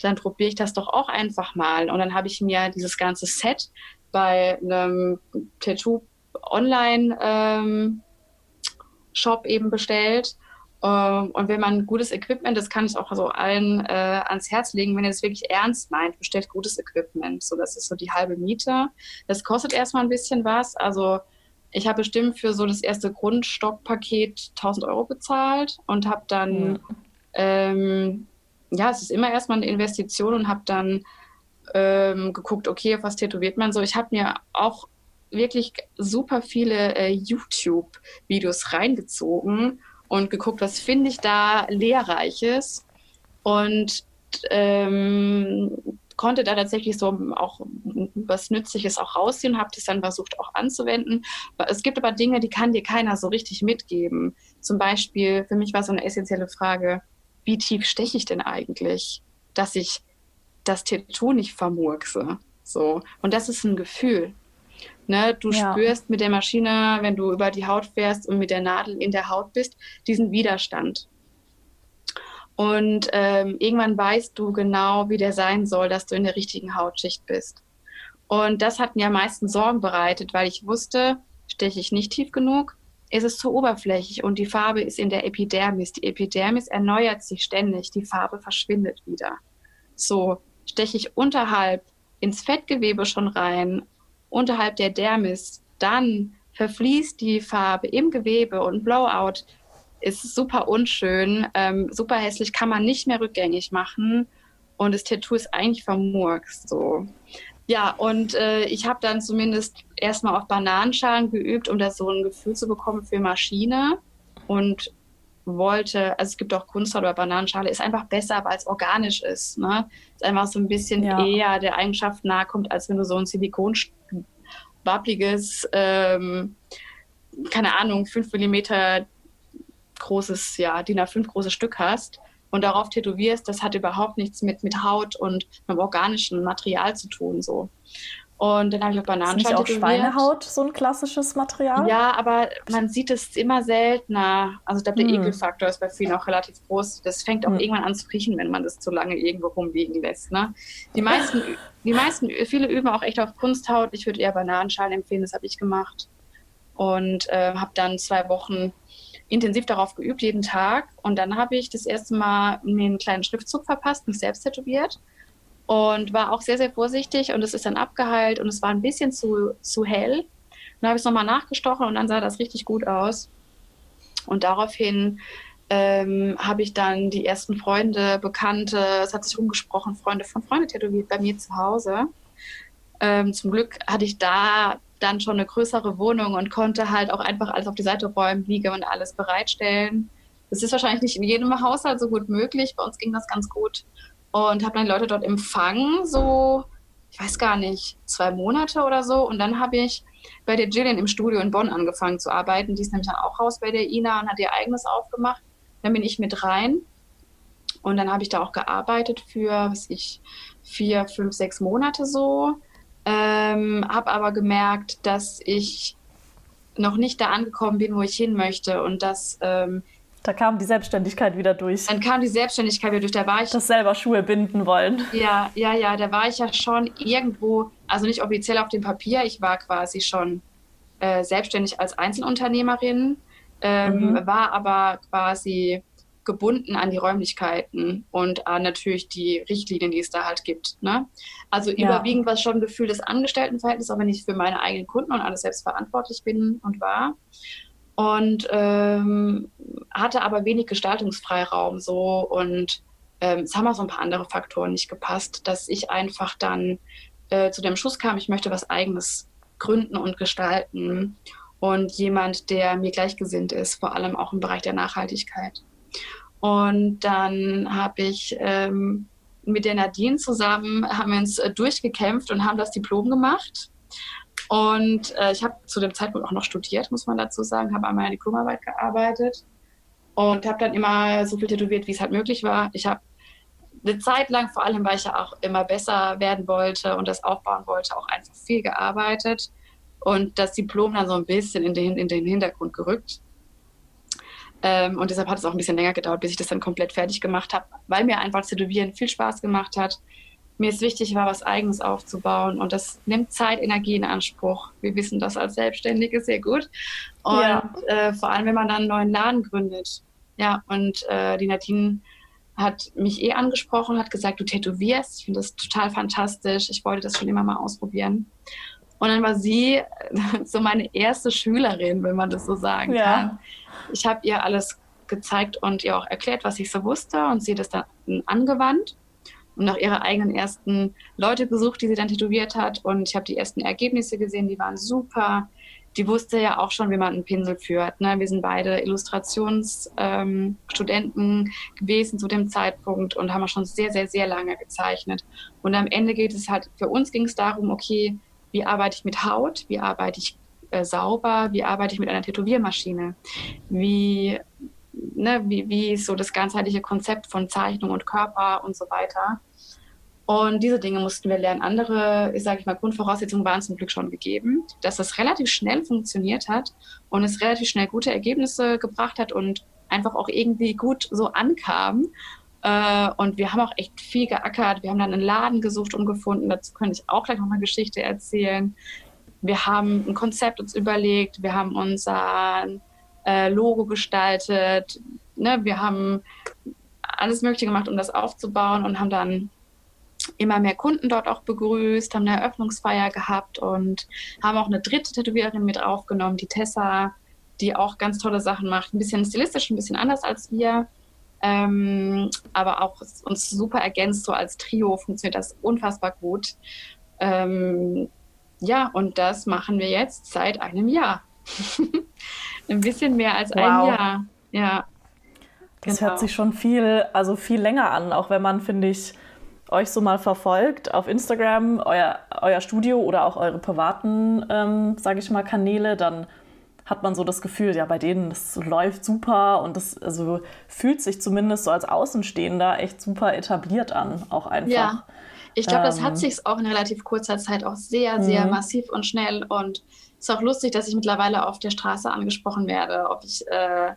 [SPEAKER 2] dann probiere ich das doch auch einfach mal. Und dann habe ich mir dieses ganze Set bei einem Tattoo-Online-Shop ähm, eben bestellt. Ähm, und wenn man gutes Equipment, das kann ich auch so allen äh, ans Herz legen, wenn ihr das wirklich ernst meint, bestellt gutes Equipment. So, das ist so die halbe Miete. Das kostet erstmal ein bisschen was. Also ich habe bestimmt für so das erste Grundstockpaket 1000 Euro bezahlt und habe dann, mhm. ähm, ja, es ist immer erstmal eine Investition und habe dann ähm, geguckt, okay, auf was tätowiert man so. Ich habe mir auch wirklich super viele äh, YouTube-Videos reingezogen und geguckt, was finde ich da Lehrreiches. Und ähm, konnte da tatsächlich so auch was Nützliches auch rausziehen, habe das dann versucht auch anzuwenden. Es gibt aber Dinge, die kann dir keiner so richtig mitgeben. Zum Beispiel, für mich war so eine essentielle Frage, wie tief steche ich denn eigentlich, dass ich das Tattoo nicht vermurkse? So. Und das ist ein Gefühl. Ne, du ja. spürst mit der Maschine, wenn du über die Haut fährst und mit der Nadel in der Haut bist, diesen Widerstand. Und ähm, irgendwann weißt du genau, wie der sein soll, dass du in der richtigen Hautschicht bist. Und das hat mir am meisten Sorgen bereitet, weil ich wusste, steche ich nicht tief genug, ist es zu oberflächlich und die Farbe ist in der Epidermis. Die Epidermis erneuert sich ständig, die Farbe verschwindet wieder. So, steche ich unterhalb ins Fettgewebe schon rein, unterhalb der Dermis, dann verfließt die Farbe im Gewebe und Blowout ist super unschön, ähm, super hässlich, kann man nicht mehr rückgängig machen und das Tattoo ist eigentlich vermurkst. So. Ja, und äh, ich habe dann zumindest erstmal auf Bananenschalen geübt, um da so ein Gefühl zu bekommen für Maschine und wollte, also es gibt auch Kunsthaut oder Bananenschale, ist einfach besser, weil es organisch ist. Ne? Ist einfach so ein bisschen ja. eher der Eigenschaft nahe kommt, als wenn du so ein Silikon wappliges, ähm, keine Ahnung, 5 mm großes, ja, DIN A5 großes Stück hast und darauf tätowierst, das hat überhaupt nichts mit, mit Haut und mit organischen Material zu tun. So. Und dann habe ich auch Bananenschalen
[SPEAKER 1] Ist auch Schweinehaut so ein klassisches Material?
[SPEAKER 2] Ja, aber man sieht es immer seltener. Also ich glaube, der hm. Ekelfaktor ist bei vielen auch relativ groß. Das fängt auch hm. irgendwann an zu riechen, wenn man das zu lange irgendwo rumliegen lässt. Ne? Die meisten, die meisten, viele üben auch echt auf Kunsthaut. Ich würde eher Bananenschalen empfehlen, das habe ich gemacht. Und äh, habe dann zwei Wochen intensiv darauf geübt, jeden Tag. Und dann habe ich das erste Mal mir einen kleinen Schriftzug verpasst, mich selbst tätowiert und war auch sehr, sehr vorsichtig und es ist dann abgeheilt und es war ein bisschen zu, zu hell. Dann habe ich es nochmal nachgestochen und dann sah das richtig gut aus. Und daraufhin ähm, habe ich dann die ersten Freunde, Bekannte, es hat sich rumgesprochen, Freunde von Freunde tätowiert bei mir zu Hause. Ähm, zum Glück hatte ich da dann schon eine größere Wohnung und konnte halt auch einfach alles auf die Seite räumen, Wiege und alles bereitstellen. Das ist wahrscheinlich nicht in jedem Haushalt so gut möglich. Bei uns ging das ganz gut und habe dann Leute dort empfangen, so, ich weiß gar nicht, zwei Monate oder so. Und dann habe ich bei der Jillian im Studio in Bonn angefangen zu arbeiten. Die ist nämlich dann auch raus bei der Ina und hat ihr eigenes aufgemacht. Dann bin ich mit rein. Und dann habe ich da auch gearbeitet für, was ich, vier, fünf, sechs Monate so. Ähm, habe aber gemerkt, dass ich noch nicht da angekommen bin, wo ich hin möchte und dass ähm,
[SPEAKER 1] da kam die Selbstständigkeit wieder durch.
[SPEAKER 2] Dann kam die Selbstständigkeit wieder durch. Da war ich.
[SPEAKER 1] Das selber Schuhe binden wollen.
[SPEAKER 2] Ja, ja, ja. Da war ich ja schon irgendwo, also nicht offiziell auf dem Papier. Ich war quasi schon äh, selbstständig als Einzelunternehmerin, ähm, mhm. war aber quasi gebunden an die Räumlichkeiten und an natürlich die Richtlinien, die es da halt gibt. Ne? Also ja. überwiegend war es schon ein Gefühl des Angestelltenverhältnisses, auch wenn ich für meine eigenen Kunden und alles selbst verantwortlich bin und war und ähm, hatte aber wenig Gestaltungsfreiraum so. Und ähm, es haben auch so ein paar andere Faktoren nicht gepasst, dass ich einfach dann äh, zu dem Schuss kam, ich möchte was eigenes gründen und gestalten. Und jemand, der mir gleichgesinnt ist, vor allem auch im Bereich der Nachhaltigkeit. Und dann habe ich ähm, mit der Nadine zusammen, haben wir uns äh, durchgekämpft und haben das Diplom gemacht und äh, ich habe zu dem Zeitpunkt auch noch studiert, muss man dazu sagen, habe an meiner Diplomarbeit gearbeitet und habe dann immer so viel tätowiert, wie es halt möglich war. Ich habe eine Zeit lang, vor allem weil ich ja auch immer besser werden wollte und das aufbauen wollte, auch einfach viel gearbeitet und das Diplom dann so ein bisschen in den, in den Hintergrund gerückt. Ähm, und deshalb hat es auch ein bisschen länger gedauert, bis ich das dann komplett fertig gemacht habe, weil mir einfach Tätowieren viel Spaß gemacht hat mir ist wichtig war, was Eigenes aufzubauen. Und das nimmt Zeit, Energie in Anspruch. Wir wissen das als Selbstständige sehr gut. Und ja. äh, vor allem, wenn man dann einen neuen Laden gründet. Ja, und äh, die Nadine hat mich eh angesprochen, hat gesagt, du tätowierst. Ich finde das total fantastisch. Ich wollte das schon immer mal ausprobieren. Und dann war sie so meine erste Schülerin, wenn man das so sagen ja. kann. Ich habe ihr alles gezeigt und ihr auch erklärt, was ich so wusste und sie hat das dann angewandt und nach ihre eigenen ersten Leute gesucht, die sie dann tätowiert hat. Und ich habe die ersten Ergebnisse gesehen, die waren super. Die wusste ja auch schon, wie man einen Pinsel führt. Ne? Wir sind beide Illustrationsstudenten ähm, gewesen zu dem Zeitpunkt und haben auch schon sehr, sehr, sehr lange gezeichnet. Und am Ende geht es halt, für uns ging es darum, okay, wie arbeite ich mit Haut, wie arbeite ich äh, sauber, wie arbeite ich mit einer Tätowiermaschine, wie ne, wie, wie ist so das ganzheitliche Konzept von Zeichnung und Körper und so weiter. Und diese Dinge mussten wir lernen. Andere, ich sage ich mal, Grundvoraussetzungen waren zum Glück schon gegeben, dass das relativ schnell funktioniert hat und es relativ schnell gute Ergebnisse gebracht hat und einfach auch irgendwie gut so ankam. Äh, und wir haben auch echt viel geackert. Wir haben dann einen Laden gesucht und gefunden. Dazu könnte ich auch gleich noch eine Geschichte erzählen. Wir haben ein Konzept uns überlegt. Wir haben unseren äh, Logo gestaltet. Ne? Wir haben alles Mögliche gemacht, um das aufzubauen und haben dann immer mehr Kunden dort auch begrüßt, haben eine Eröffnungsfeier gehabt und haben auch eine dritte Tätowiererin mit aufgenommen, die Tessa, die auch ganz tolle Sachen macht. Ein bisschen stilistisch, ein bisschen anders als wir. Ähm, aber auch uns super ergänzt, so als Trio funktioniert das unfassbar gut. Ähm, ja, und das machen wir jetzt seit einem Jahr. Ein bisschen mehr als wow. ein Jahr. Ja.
[SPEAKER 1] Das genau. hört sich schon viel, also viel länger an, auch wenn man, finde ich, euch so mal verfolgt auf Instagram, euer, euer Studio oder auch eure privaten, ähm, sage ich mal, Kanäle, dann hat man so das Gefühl, ja, bei denen, das läuft super und das also, fühlt sich zumindest so als Außenstehender echt super etabliert an, auch einfach. Ja.
[SPEAKER 2] Ich glaube, das hat ähm, sich auch in relativ kurzer Zeit auch sehr, sehr mhm. massiv und schnell und ist auch lustig, dass ich mittlerweile auf der Straße angesprochen werde, ob ich äh,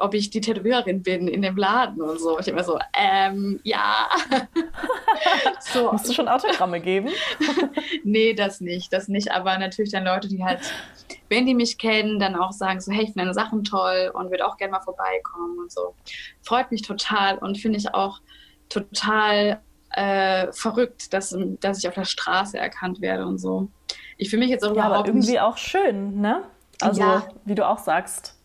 [SPEAKER 2] ob ich die Tätowiererin bin in dem Laden und so. Ich immer so, ähm, ja.
[SPEAKER 1] so. Musst du schon Autogramme geben?
[SPEAKER 2] nee, das nicht, das nicht. Aber natürlich dann Leute, die halt, wenn die mich kennen, dann auch sagen so, hey, ich finde deine Sachen toll und würde auch gerne mal vorbeikommen und so. Freut mich total und finde ich auch total äh, verrückt, dass, dass ich auf der Straße erkannt werde und so. Ich fühle mich jetzt auch
[SPEAKER 1] ja, überhaupt aber irgendwie nicht... auch schön, ne? Also, ja. wie du auch sagst.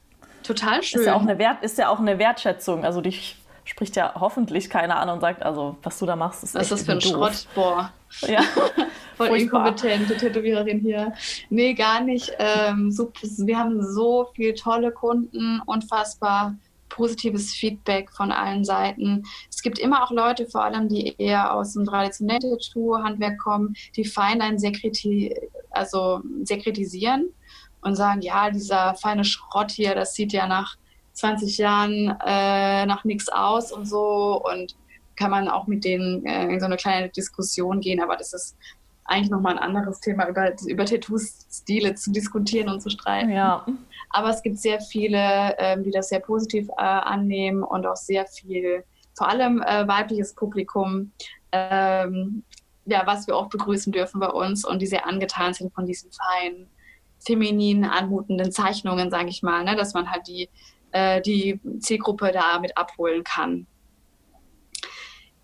[SPEAKER 2] Total schön.
[SPEAKER 1] Ist ja auch eine, Wert, ist ja auch eine Wertschätzung. Also dich spricht ja hoffentlich keiner an und sagt, also was du da machst, ist
[SPEAKER 2] Was ist das für ein doof. Schrott? Boah. Ja. Voll inkompetente Tätowiererin hier. Nee, gar nicht. Ähm, so, wir haben so viele tolle Kunden, unfassbar positives Feedback von allen Seiten. Es gibt immer auch Leute, vor allem, die eher aus dem traditionellen Tattoo-Handwerk kommen, die Feinlein sehr, kriti also sehr kritisieren und sagen, ja, dieser feine Schrott hier, das sieht ja nach 20 Jahren äh, nach nichts aus und so und kann man auch mit denen äh, in so eine kleine Diskussion gehen, aber das ist eigentlich nochmal ein anderes Thema, über, über Tattoo-Stile zu diskutieren und zu streiten.
[SPEAKER 1] Ja.
[SPEAKER 2] Aber es gibt sehr viele, ähm, die das sehr positiv äh, annehmen und auch sehr viel, vor allem äh, weibliches Publikum, ähm, ja, was wir auch begrüßen dürfen bei uns und die sehr angetan sind von diesen feinen feminin anmutenden Zeichnungen, sage ich mal, ne? dass man halt die, äh, die Zielgruppe da mit abholen kann.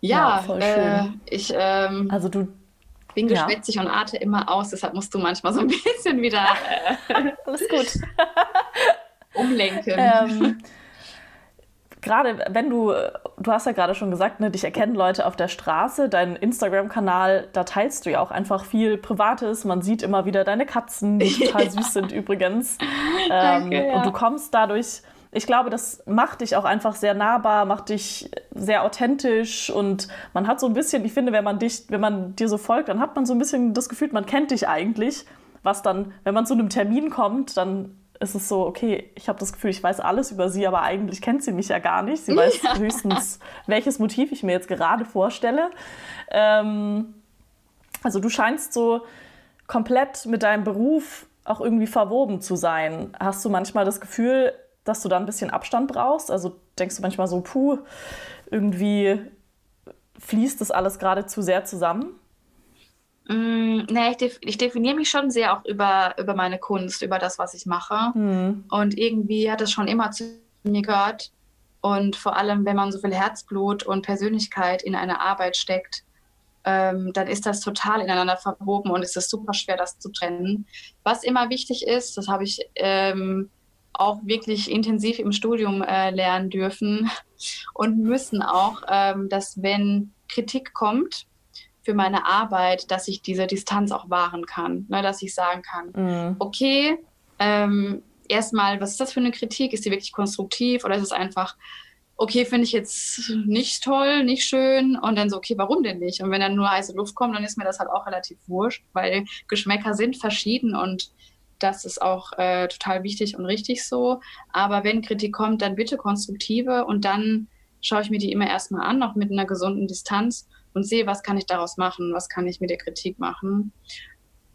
[SPEAKER 2] Ja, ja äh, ich ähm,
[SPEAKER 1] also du
[SPEAKER 2] bin ja. geschwätzig und arte immer aus, deshalb musst du manchmal so ein bisschen wieder
[SPEAKER 1] äh, alles gut
[SPEAKER 2] umlenken.
[SPEAKER 1] Ähm, gerade wenn du, du hast ja gerade schon gesagt, ne, dich erkennen Leute auf der Straße, dein Instagram-Kanal, da teilst du ja auch einfach viel Privates. Man sieht immer wieder deine Katzen, die total süß sind übrigens. Danke, ähm, ja. Und du kommst dadurch, ich glaube, das macht dich auch einfach sehr nahbar, macht dich sehr authentisch und man hat so ein bisschen, ich finde, wenn man dich, wenn man dir so folgt, dann hat man so ein bisschen das Gefühl, man kennt dich eigentlich. Was dann, wenn man zu einem Termin kommt, dann ist es so, okay, ich habe das Gefühl, ich weiß alles über sie, aber eigentlich kennt sie mich ja gar nicht. Sie weiß ja. höchstens, welches Motiv ich mir jetzt gerade vorstelle. Ähm, also du scheinst so komplett mit deinem Beruf auch irgendwie verwoben zu sein. Hast du manchmal das Gefühl, dass du da ein bisschen Abstand brauchst? Also denkst du manchmal so, puh, irgendwie fließt das alles gerade zu sehr zusammen?
[SPEAKER 2] Mm, nee, ich, def ich, definiere mich schon sehr auch über, über meine Kunst, über das, was ich mache. Mhm. Und irgendwie hat es schon immer zu mir gehört. Und vor allem, wenn man so viel Herzblut und Persönlichkeit in eine Arbeit steckt, ähm, dann ist das total ineinander verwoben und es ist super schwer, das zu trennen. Was immer wichtig ist, das habe ich ähm, auch wirklich intensiv im Studium äh, lernen dürfen und müssen auch, ähm, dass wenn Kritik kommt, für meine Arbeit, dass ich diese Distanz auch wahren kann. Ne, dass ich sagen kann, mhm. okay, ähm, erstmal, was ist das für eine Kritik? Ist die wirklich konstruktiv oder ist es einfach, okay, finde ich jetzt nicht toll, nicht schön und dann so, okay, warum denn nicht? Und wenn dann nur heiße Luft kommt, dann ist mir das halt auch relativ wurscht, weil Geschmäcker sind verschieden und das ist auch äh, total wichtig und richtig so. Aber wenn Kritik kommt, dann bitte konstruktive und dann schaue ich mir die immer erstmal an, auch mit einer gesunden Distanz und sehe, was kann ich daraus machen, was kann ich mit der Kritik machen.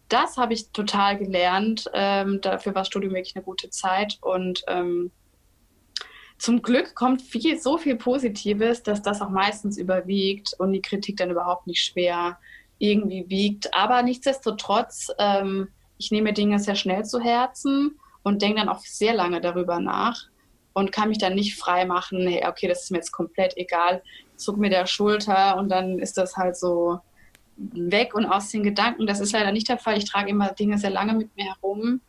[SPEAKER 2] Das habe ich total gelernt. Ähm, dafür war Studium wirklich eine gute Zeit und ähm, zum Glück kommt viel, so viel Positives, dass das auch meistens überwiegt und die Kritik dann überhaupt nicht schwer irgendwie wiegt. Aber nichtsdestotrotz, ähm, ich nehme Dinge sehr schnell zu Herzen und denke dann auch sehr lange darüber nach und kann mich dann nicht frei machen, hey, okay, das ist mir jetzt komplett egal, zuck mir der Schulter und dann ist das halt so weg und aus den Gedanken. Das ist leider nicht der Fall. Ich trage immer Dinge sehr lange mit mir herum,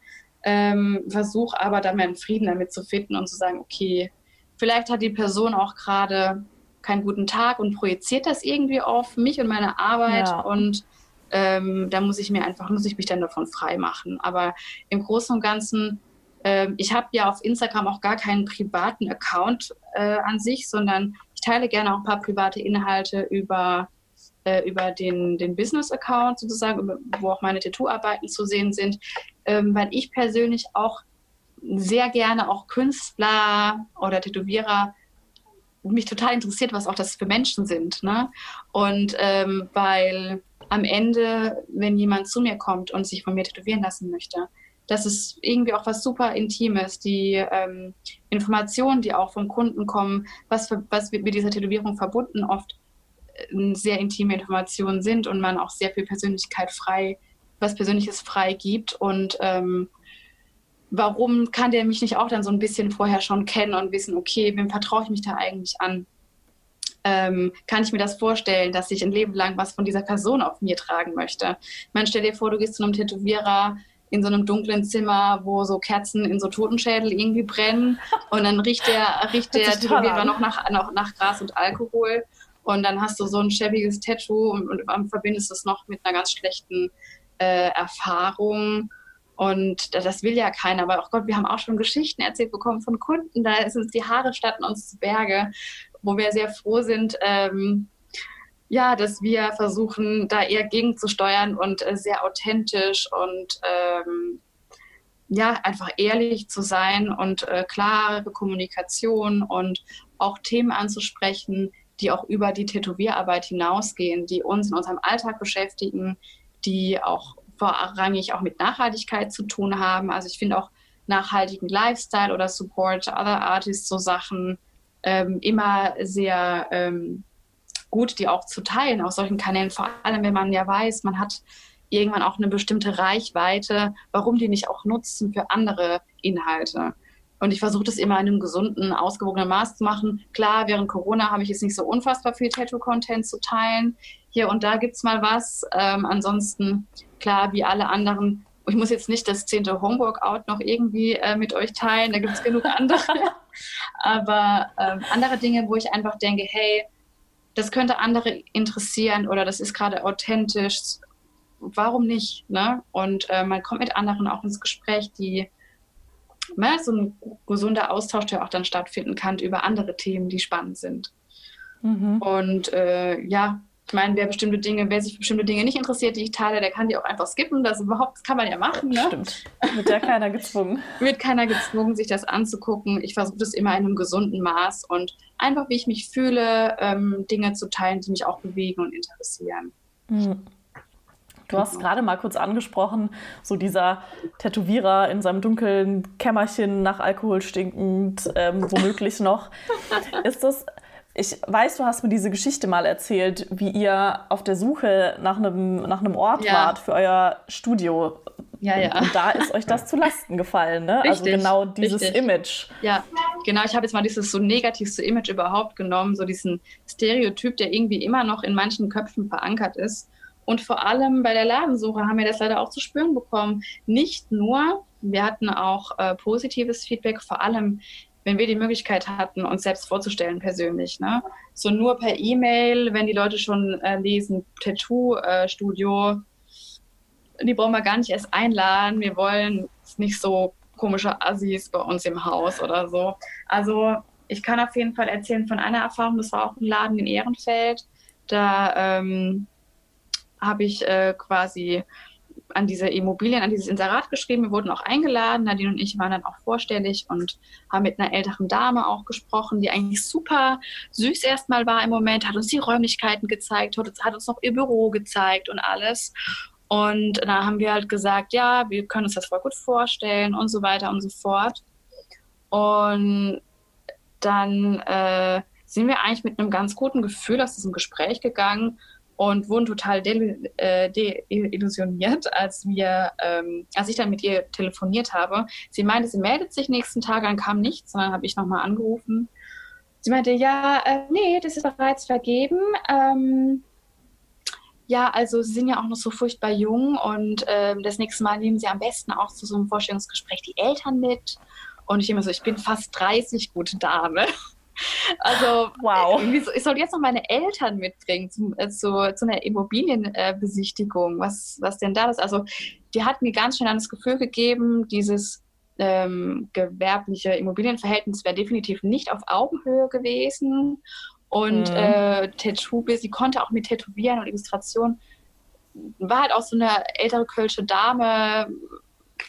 [SPEAKER 2] ähm, versuche aber dann meinen Frieden damit zu finden und zu sagen, okay, vielleicht hat die Person auch gerade keinen guten Tag und projiziert das irgendwie auf mich und meine Arbeit ja. und ähm, da muss ich mir einfach, muss ich mich dann davon frei machen. Aber im Großen und Ganzen ähm, ich habe ja auf Instagram auch gar keinen privaten Account äh, an sich, sondern ich teile gerne auch ein paar private Inhalte über, äh, über den, den Business-Account sozusagen, wo auch meine Tattoo-Arbeiten zu sehen sind, ähm, weil ich persönlich auch sehr gerne auch Künstler oder Tätowierer mich total interessiert, was auch das für Menschen sind. Ne? Und ähm, weil am Ende, wenn jemand zu mir kommt und sich von mir tätowieren lassen möchte, das ist irgendwie auch was super Intimes. Die ähm, Informationen, die auch vom Kunden kommen, was, für, was mit dieser Tätowierung verbunden oft äh, sehr intime Informationen sind und man auch sehr viel Persönlichkeit frei, was Persönliches frei gibt. Und ähm, warum kann der mich nicht auch dann so ein bisschen vorher schon kennen und wissen, okay, wem vertraue ich mich da eigentlich an? Ähm, kann ich mir das vorstellen, dass ich ein Leben lang was von dieser Person auf mir tragen möchte? Man stell dir vor, du gehst zu einem Tätowierer in so einem dunklen Zimmer, wo so Kerzen in so Totenschädel irgendwie brennen. Und dann riecht der, riecht der Tätowierer noch nach, noch nach Gras und Alkohol. Und dann hast du so ein schäbiges Tattoo und, und verbindest es noch mit einer ganz schlechten äh, Erfahrung. Und das will ja keiner, aber auch Gott, wir haben auch schon Geschichten erzählt bekommen von Kunden, da sind die Haare statten uns zu Berge, wo wir sehr froh sind, ähm, ja, dass wir versuchen, da eher gegenzusteuern und äh, sehr authentisch und ähm, ja, einfach ehrlich zu sein und äh, klare Kommunikation und auch Themen anzusprechen, die auch über die Tätowierarbeit hinausgehen, die uns in unserem Alltag beschäftigen, die auch vorrangig auch mit Nachhaltigkeit zu tun haben. Also ich finde auch nachhaltigen Lifestyle oder Support Other Artists, so Sachen ähm, immer sehr ähm, gut, die auch zu teilen auf solchen Kanälen, vor allem wenn man ja weiß, man hat irgendwann auch eine bestimmte Reichweite, warum die nicht auch nutzen für andere Inhalte. Und ich versuche das immer in einem gesunden, ausgewogenen Maß zu machen. Klar, während Corona habe ich jetzt nicht so unfassbar viel Tattoo-Content zu teilen. Hier und da gibt es mal was. Ähm, ansonsten, klar, wie alle anderen, ich muss jetzt nicht das zehnte Homeworkout noch irgendwie äh, mit euch teilen, da gibt es genug andere. Aber ähm, andere Dinge, wo ich einfach denke, hey, das könnte andere interessieren oder das ist gerade authentisch. Warum nicht? Ne? Und äh, man kommt mit anderen auch ins Gespräch, die ne, so ein gesunder Austausch, der auch dann stattfinden kann über andere Themen, die spannend sind. Mhm. Und äh, ja, ich meine, wer bestimmte Dinge, wer sich für bestimmte Dinge nicht interessiert, die ich teile, der kann die auch einfach skippen. Das überhaupt, das kann man ja machen. Ne?
[SPEAKER 1] Stimmt. Wird ja keiner gezwungen.
[SPEAKER 2] Wird keiner gezwungen, sich das anzugucken. Ich versuche das immer in einem gesunden Maß und einfach, wie ich mich fühle, ähm, Dinge zu teilen, die mich auch bewegen und interessieren. Mhm.
[SPEAKER 1] Du hast genau. gerade mal kurz angesprochen, so dieser Tätowierer in seinem dunklen Kämmerchen nach Alkohol stinkend, ähm, womöglich noch. Ist das, ich weiß, du hast mir diese Geschichte mal erzählt, wie ihr auf der Suche nach einem, nach einem Ort ja. wart für euer Studio.
[SPEAKER 2] Ja, ja.
[SPEAKER 1] Und da ist euch das zu Lasten gefallen, ne? Also richtig, also genau dieses richtig. Image.
[SPEAKER 2] Ja, genau. Ich habe jetzt mal dieses so negativste Image überhaupt genommen, so diesen Stereotyp, der irgendwie immer noch in manchen Köpfen verankert ist. Und vor allem bei der Ladensuche haben wir das leider auch zu spüren bekommen. Nicht nur, wir hatten auch äh, positives Feedback, vor allem wenn wir die Möglichkeit hatten, uns selbst vorzustellen persönlich. Ne? So nur per E-Mail, wenn die Leute schon äh, lesen, Tattoo-Studio, äh, die brauchen wir gar nicht erst einladen. Wir wollen nicht so komische Assis bei uns im Haus oder so. Also ich kann auf jeden Fall erzählen von einer Erfahrung, das war auch ein Laden in Ehrenfeld. Da ähm, habe ich äh, quasi an diese Immobilien, an dieses Inserat geschrieben. Wir wurden auch eingeladen. Nadine und ich waren dann auch vorstellig und haben mit einer älteren Dame auch gesprochen, die eigentlich super süß erstmal war im Moment, hat uns die Räumlichkeiten gezeigt, hat uns noch ihr Büro gezeigt und alles. Und da haben wir halt gesagt, ja, wir können uns das voll gut vorstellen und so weiter und so fort. Und dann äh, sind wir eigentlich mit einem ganz guten Gefühl aus diesem Gespräch gegangen und wurden total äh, deillusioniert, de als wir, ähm, als ich dann mit ihr telefoniert habe. Sie meinte, sie meldet sich nächsten Tag, dann kam nichts, sondern habe ich nochmal angerufen. Sie meinte, ja, äh, nee, das ist bereits vergeben. Ähm, ja, also sie sind ja auch noch so furchtbar jung und äh, das nächste Mal nehmen sie am besten auch zu so einem Vorstellungsgespräch die Eltern mit. Und ich immer so, ich bin fast 30, gute Dame. Also, wow. ich soll jetzt noch meine Eltern mitbringen zum, äh, zu, zu einer Immobilienbesichtigung. was, was denn da ist? Also, die hat mir ganz schnell das Gefühl gegeben, dieses ähm, gewerbliche Immobilienverhältnis wäre definitiv nicht auf Augenhöhe gewesen. Und mhm. äh, Tattoo, sie konnte auch mit Tätowieren und Illustration, war halt auch so eine ältere kölsche Dame,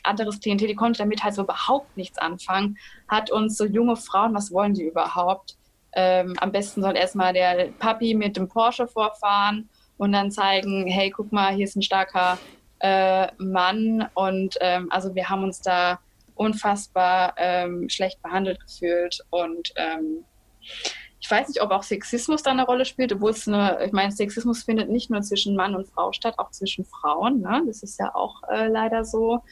[SPEAKER 2] anderes Klientel, die konnte damit halt so überhaupt nichts anfangen, hat uns so junge Frauen, was wollen die überhaupt, ähm, am besten soll erstmal der Papi mit dem Porsche vorfahren und dann zeigen, hey, guck mal, hier ist ein starker äh, Mann. Und ähm, also wir haben uns da unfassbar ähm, schlecht behandelt gefühlt. Und ähm, ich weiß nicht, ob auch Sexismus da eine Rolle spielt, obwohl es eine, ich meine, Sexismus findet nicht nur zwischen Mann und Frau statt, auch zwischen Frauen. Ne? Das ist ja auch äh, leider so.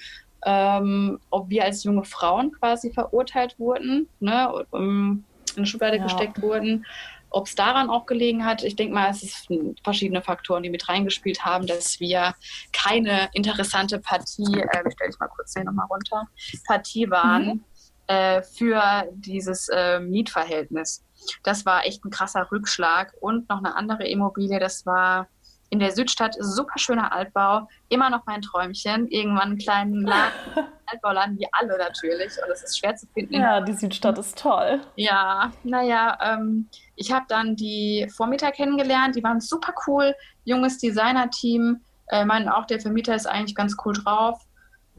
[SPEAKER 2] Ähm, ob wir als junge Frauen quasi verurteilt wurden, ne, um, in eine Schublade ja. gesteckt wurden. Ob es daran auch gelegen hat, ich denke mal, es sind verschiedene Faktoren, die mit reingespielt haben, dass wir keine interessante Partie, äh, ich stelle ich mal kurz hier nochmal runter, Partie waren mhm. äh, für dieses äh, Mietverhältnis. Das war echt ein krasser Rückschlag. Und noch eine andere Immobilie, das war in der Südstadt, super schöner Altbau, immer noch mein Träumchen. Irgendwann einen kleinen Laden, Altbauladen wie alle natürlich. Und es ist schwer zu finden.
[SPEAKER 1] Ja, die Südstadt ist toll.
[SPEAKER 2] Ja, naja, ähm, ich habe dann die Vormieter kennengelernt, die waren super cool, junges Designer-Team. Äh, meinten auch, der Vermieter ist eigentlich ganz cool drauf.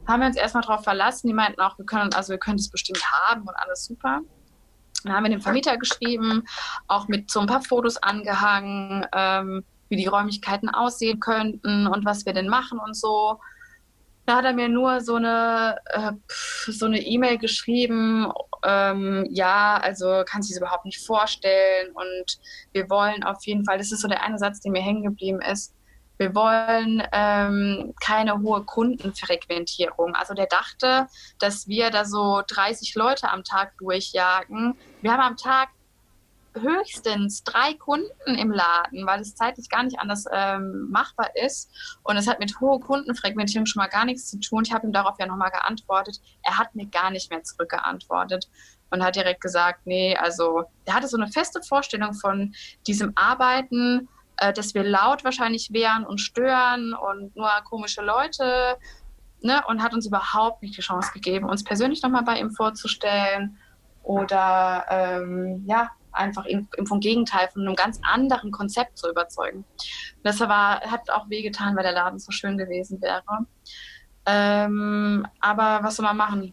[SPEAKER 2] Haben wir uns erstmal drauf verlassen. Die meinten auch, wir können, also wir können es bestimmt haben und alles super. Dann haben wir dem Vermieter geschrieben, auch mit so ein paar Fotos angehangen. Ähm, wie die Räumlichkeiten aussehen könnten und was wir denn machen und so. Da hat er mir nur so eine äh, so eine E-Mail geschrieben, ähm, ja, also kann sich das überhaupt nicht vorstellen und wir wollen auf jeden Fall, das ist so der eine Satz, der mir hängen geblieben ist, wir wollen ähm, keine hohe Kundenfrequentierung. Also der dachte, dass wir da so 30 Leute am Tag durchjagen. Wir haben am Tag höchstens drei Kunden im Laden, weil es zeitlich gar nicht anders ähm, machbar ist. Und es hat mit hoher Kundenfragmentierung schon mal gar nichts zu tun. Ich habe ihm darauf ja nochmal geantwortet. Er hat mir gar nicht mehr zurückgeantwortet und hat direkt gesagt, nee, also er hatte so eine feste Vorstellung von diesem Arbeiten, äh, dass wir laut wahrscheinlich wären und stören und nur komische Leute. Ne, und hat uns überhaupt nicht die Chance gegeben, uns persönlich nochmal bei ihm vorzustellen oder ähm, ja, einfach ihm, vom Gegenteil, von einem ganz anderen Konzept zu überzeugen. das war, hat auch wehgetan, weil der Laden so schön gewesen wäre. Ähm, aber was soll man machen?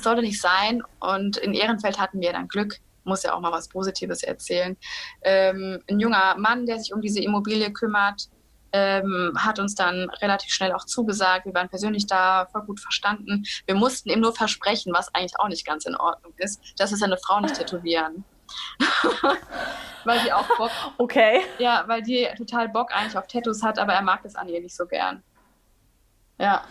[SPEAKER 2] Sollte nicht sein. Und in Ehrenfeld hatten wir dann Glück. Muss ja auch mal was Positives erzählen. Ähm, ein junger Mann, der sich um diese Immobilie kümmert, ähm, hat uns dann relativ schnell auch zugesagt. Wir waren persönlich da, voll gut verstanden. Wir mussten ihm nur versprechen, was eigentlich auch nicht ganz in Ordnung ist, dass wir seine Frau nicht tätowieren. weil die auch Bock.
[SPEAKER 1] Okay.
[SPEAKER 2] Ja, weil die total Bock eigentlich auf Tattoos hat, aber er mag das an ihr nicht so gern. Ja.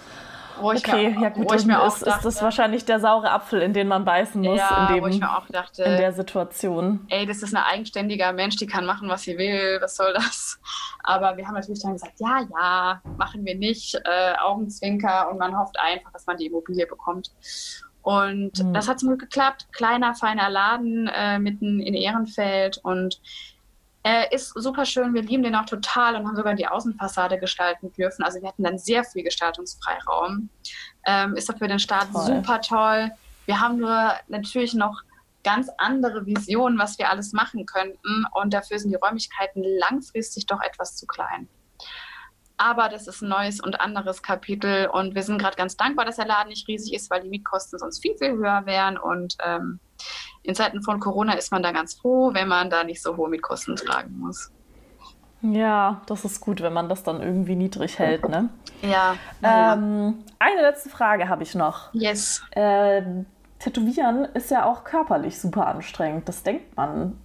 [SPEAKER 1] Wo ich okay, mir, ja gut, wo ich mir ist, dachte, ist das wahrscheinlich der saure Apfel, in den man beißen muss ja, in, dem, wo ich mir auch dachte, in der Situation.
[SPEAKER 2] Ey, das ist ein eigenständiger Mensch, die kann machen, was sie will, was soll das? Aber wir haben natürlich dann gesagt, ja, ja, machen wir nicht, äh, Augenzwinker und man hofft einfach, dass man die Immobilie bekommt. Und mhm. das hat zum Glück geklappt. Kleiner, feiner Laden äh, mitten in Ehrenfeld und er ist super schön. Wir lieben den auch total und haben sogar die Außenfassade gestalten dürfen. Also wir hatten dann sehr viel Gestaltungsfreiraum. Ähm, ist doch für den Start toll. super toll. Wir haben nur natürlich noch ganz andere Visionen, was wir alles machen könnten. Und dafür sind die Räumlichkeiten langfristig doch etwas zu klein. Aber das ist ein neues und anderes Kapitel und wir sind gerade ganz dankbar, dass der Laden nicht riesig ist, weil die Mietkosten sonst viel, viel höher wären. Und ähm, in Zeiten von Corona ist man da ganz froh, wenn man da nicht so hohe Mietkosten tragen muss.
[SPEAKER 1] Ja, das ist gut, wenn man das dann irgendwie niedrig hält, ne?
[SPEAKER 2] Ja.
[SPEAKER 1] Ähm, eine letzte Frage habe ich noch.
[SPEAKER 2] Yes.
[SPEAKER 1] Äh, Tätowieren ist ja auch körperlich super anstrengend. Das denkt man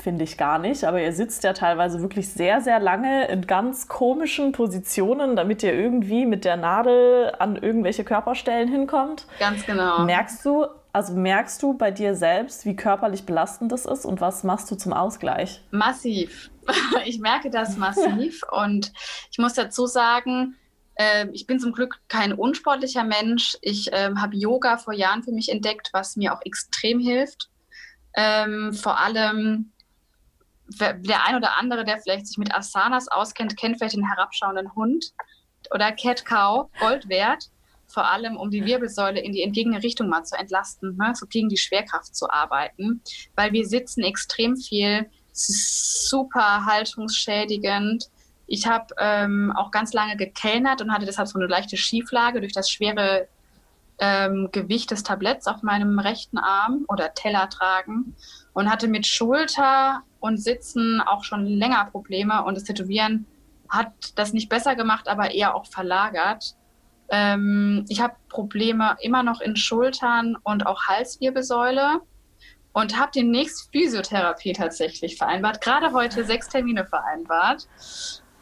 [SPEAKER 1] finde ich gar nicht. Aber ihr sitzt ja teilweise wirklich sehr, sehr lange in ganz komischen Positionen, damit ihr irgendwie mit der Nadel an irgendwelche Körperstellen hinkommt.
[SPEAKER 2] Ganz genau.
[SPEAKER 1] Merkst du, also merkst du bei dir selbst, wie körperlich belastend das ist und was machst du zum Ausgleich?
[SPEAKER 2] Massiv. Ich merke das massiv und ich muss dazu sagen, ähm, ich bin zum Glück kein unsportlicher Mensch. Ich ähm, habe Yoga vor Jahren für mich entdeckt, was mir auch extrem hilft. Ähm, vor allem der ein oder andere, der vielleicht sich mit Asanas auskennt, kennt vielleicht den herabschauenden Hund oder Cat Cow, Gold wert, vor allem um die Wirbelsäule in die entgegene Richtung mal zu entlasten, ne, so gegen die Schwerkraft zu arbeiten, weil wir sitzen extrem viel, es ist super haltungsschädigend. Ich habe ähm, auch ganz lange gekellnert und hatte deshalb so eine leichte Schieflage durch das schwere ähm, Gewicht des Tabletts auf meinem rechten Arm oder Teller tragen und hatte mit Schulter und Sitzen auch schon länger Probleme und das Tätowieren hat das nicht besser gemacht, aber eher auch verlagert. Ähm, ich habe Probleme immer noch in Schultern und auch Halswirbelsäule und habe demnächst Physiotherapie tatsächlich vereinbart. Gerade heute sechs Termine vereinbart.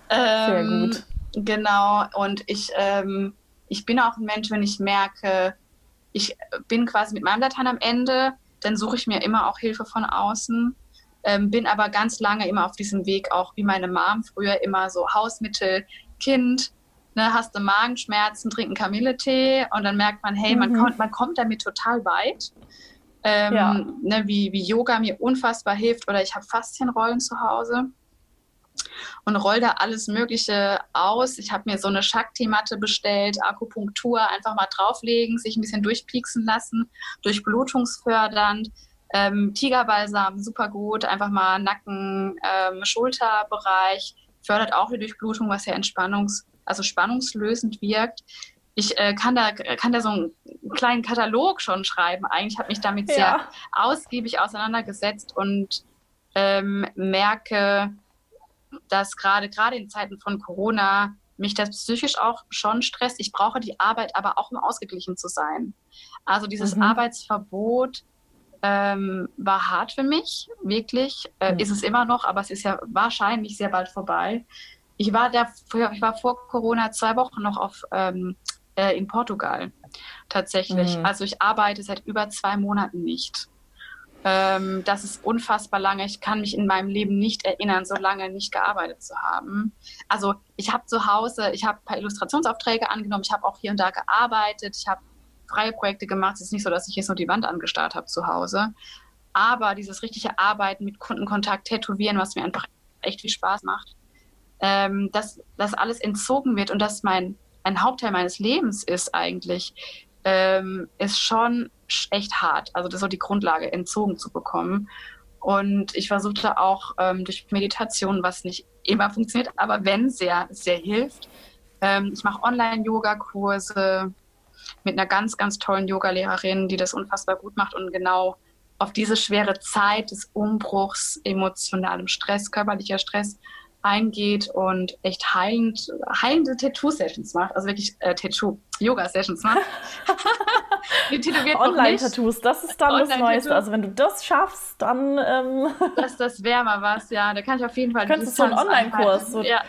[SPEAKER 1] Ähm, Sehr gut.
[SPEAKER 2] Genau, und ich, ähm, ich bin auch ein Mensch, wenn ich merke, ich bin quasi mit meinem Latein am Ende, dann suche ich mir immer auch Hilfe von außen. Ähm, bin aber ganz lange immer auf diesem Weg, auch wie meine Mom früher immer so Hausmittel, Kind, ne, hast du Magenschmerzen, trinken Kamilletee und dann merkt man, hey, mhm. man, kommt, man kommt damit total weit. Ähm, ja. ne, wie, wie Yoga mir unfassbar hilft oder ich habe Faszienrollen zu Hause und roll da alles Mögliche aus. Ich habe mir so eine Shakti-Matte bestellt, Akupunktur, einfach mal drauflegen, sich ein bisschen durchpieksen lassen, durchblutungsfördernd. Ähm, Tigerbalsam, super gut, einfach mal Nacken, ähm, Schulterbereich, fördert auch die Durchblutung, was ja entspannungs-, also spannungslösend wirkt. Ich äh, kann, da, kann da so einen kleinen Katalog schon schreiben. Eigentlich habe mich damit sehr ja. ausgiebig auseinandergesetzt und ähm, merke, dass gerade gerade in Zeiten von Corona mich das psychisch auch schon stresst. Ich brauche die Arbeit aber auch, um ausgeglichen zu sein. Also dieses mhm. Arbeitsverbot ähm, war hart für mich, wirklich. Äh, mhm. Ist es immer noch, aber es ist ja wahrscheinlich sehr bald vorbei. Ich war, da, ich war vor Corona zwei Wochen noch auf, ähm, äh, in Portugal tatsächlich. Mhm. Also ich arbeite seit über zwei Monaten nicht. Ähm, das ist unfassbar lange. Ich kann mich in meinem Leben nicht erinnern, so lange nicht gearbeitet zu haben. Also ich habe zu Hause, ich habe ein paar Illustrationsaufträge angenommen, ich habe auch hier und da gearbeitet, ich habe freie Projekte gemacht. Es ist nicht so, dass ich jetzt nur die Wand angestarrt habe zu Hause. Aber dieses richtige Arbeiten mit Kundenkontakt, Tätowieren, was mir einfach echt viel Spaß macht, ähm, dass das alles entzogen wird und dass mein ein Hauptteil meines Lebens ist eigentlich, ähm, ist schon echt hart. Also das ist so die Grundlage, entzogen zu bekommen. Und ich versuchte auch ähm, durch Meditation, was nicht immer funktioniert, aber wenn sehr, sehr hilft. Ähm, ich mache Online-Yoga-Kurse, mit einer ganz, ganz tollen Yogalehrerin, die das unfassbar gut macht und genau auf diese schwere Zeit des Umbruchs, emotionalem Stress, körperlicher Stress eingeht und echt heilend, heilende Tattoo-Sessions macht, also wirklich äh, Tattoo-Yoga-Sessions macht.
[SPEAKER 1] Online-Tattoos, das ist dann Online das Neueste. Also wenn du das schaffst, dann... Ähm
[SPEAKER 2] das, das wäre mal was, ja. Da kann ich auf jeden Fall...
[SPEAKER 1] Könntest du so einen Online-Kurs... So ja.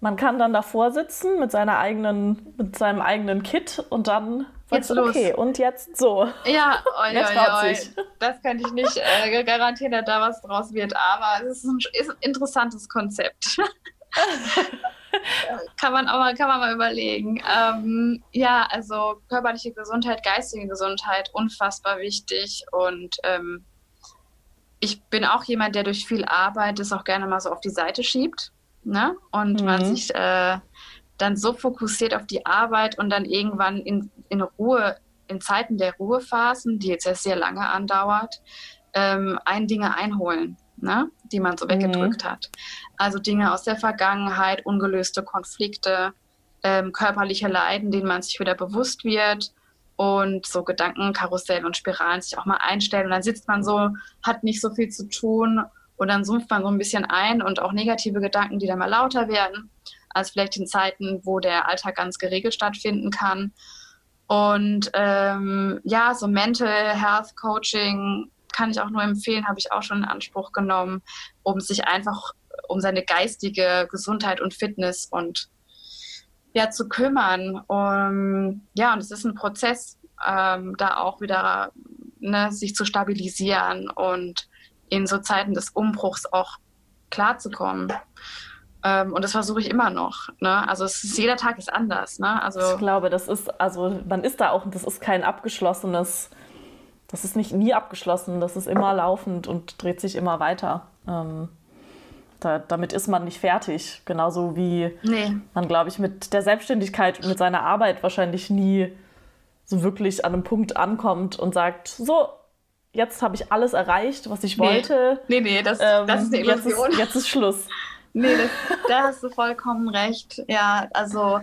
[SPEAKER 1] Man kann dann davor sitzen mit, seiner eigenen, mit seinem eigenen Kit und dann
[SPEAKER 2] jetzt los.
[SPEAKER 1] okay, und jetzt so.
[SPEAKER 2] Ja, oi, jetzt oi, oi. das kann ich nicht äh, garantieren, dass da was draus wird, aber es ist ein, ist ein interessantes Konzept. kann, man auch mal, kann man mal überlegen. Ähm, ja, also körperliche Gesundheit, geistige Gesundheit, unfassbar wichtig und ähm, ich bin auch jemand, der durch viel Arbeit das auch gerne mal so auf die Seite schiebt ne? und mhm. man sich äh, dann so fokussiert auf die Arbeit und dann irgendwann in, in Ruhe, in Zeiten der Ruhephasen, die jetzt ja sehr lange andauert, ähm, ein Dinge einholen, ne? die man so mhm. weggedrückt hat. Also Dinge aus der Vergangenheit, ungelöste Konflikte, ähm, körperliche Leiden, denen man sich wieder bewusst wird und so Gedankenkarussell und Spiralen sich auch mal einstellen. Und dann sitzt man so, hat nicht so viel zu tun und dann sumpft man so ein bisschen ein und auch negative Gedanken, die dann mal lauter werden, als vielleicht in Zeiten, wo der Alltag ganz geregelt stattfinden kann. Und ähm, ja, so Mental Health Coaching kann ich auch nur empfehlen, habe ich auch schon in Anspruch genommen, um sich einfach um seine geistige Gesundheit und Fitness und ja zu kümmern. Um, ja, und es ist ein Prozess, ähm, da auch wieder ne, sich zu stabilisieren und in so Zeiten des Umbruchs auch klarzukommen. Ähm, und das versuche ich immer noch. Ne? Also es ist, jeder Tag ist anders. Ne? Also
[SPEAKER 1] ich glaube, das ist, also man ist da auch, das ist kein abgeschlossenes, das ist nicht nie abgeschlossen, das ist immer laufend und dreht sich immer weiter. Ähm, da, damit ist man nicht fertig. Genauso wie nee. man, glaube ich, mit der Selbstständigkeit und mit seiner Arbeit wahrscheinlich nie so wirklich an einem Punkt ankommt und sagt, so, jetzt habe ich alles erreicht, was ich wollte.
[SPEAKER 2] Nee, nee, das, ähm, das ist eine Illusion.
[SPEAKER 1] Jetzt ist, jetzt ist Schluss.
[SPEAKER 2] Nee, das, da hast du vollkommen recht. Ja, also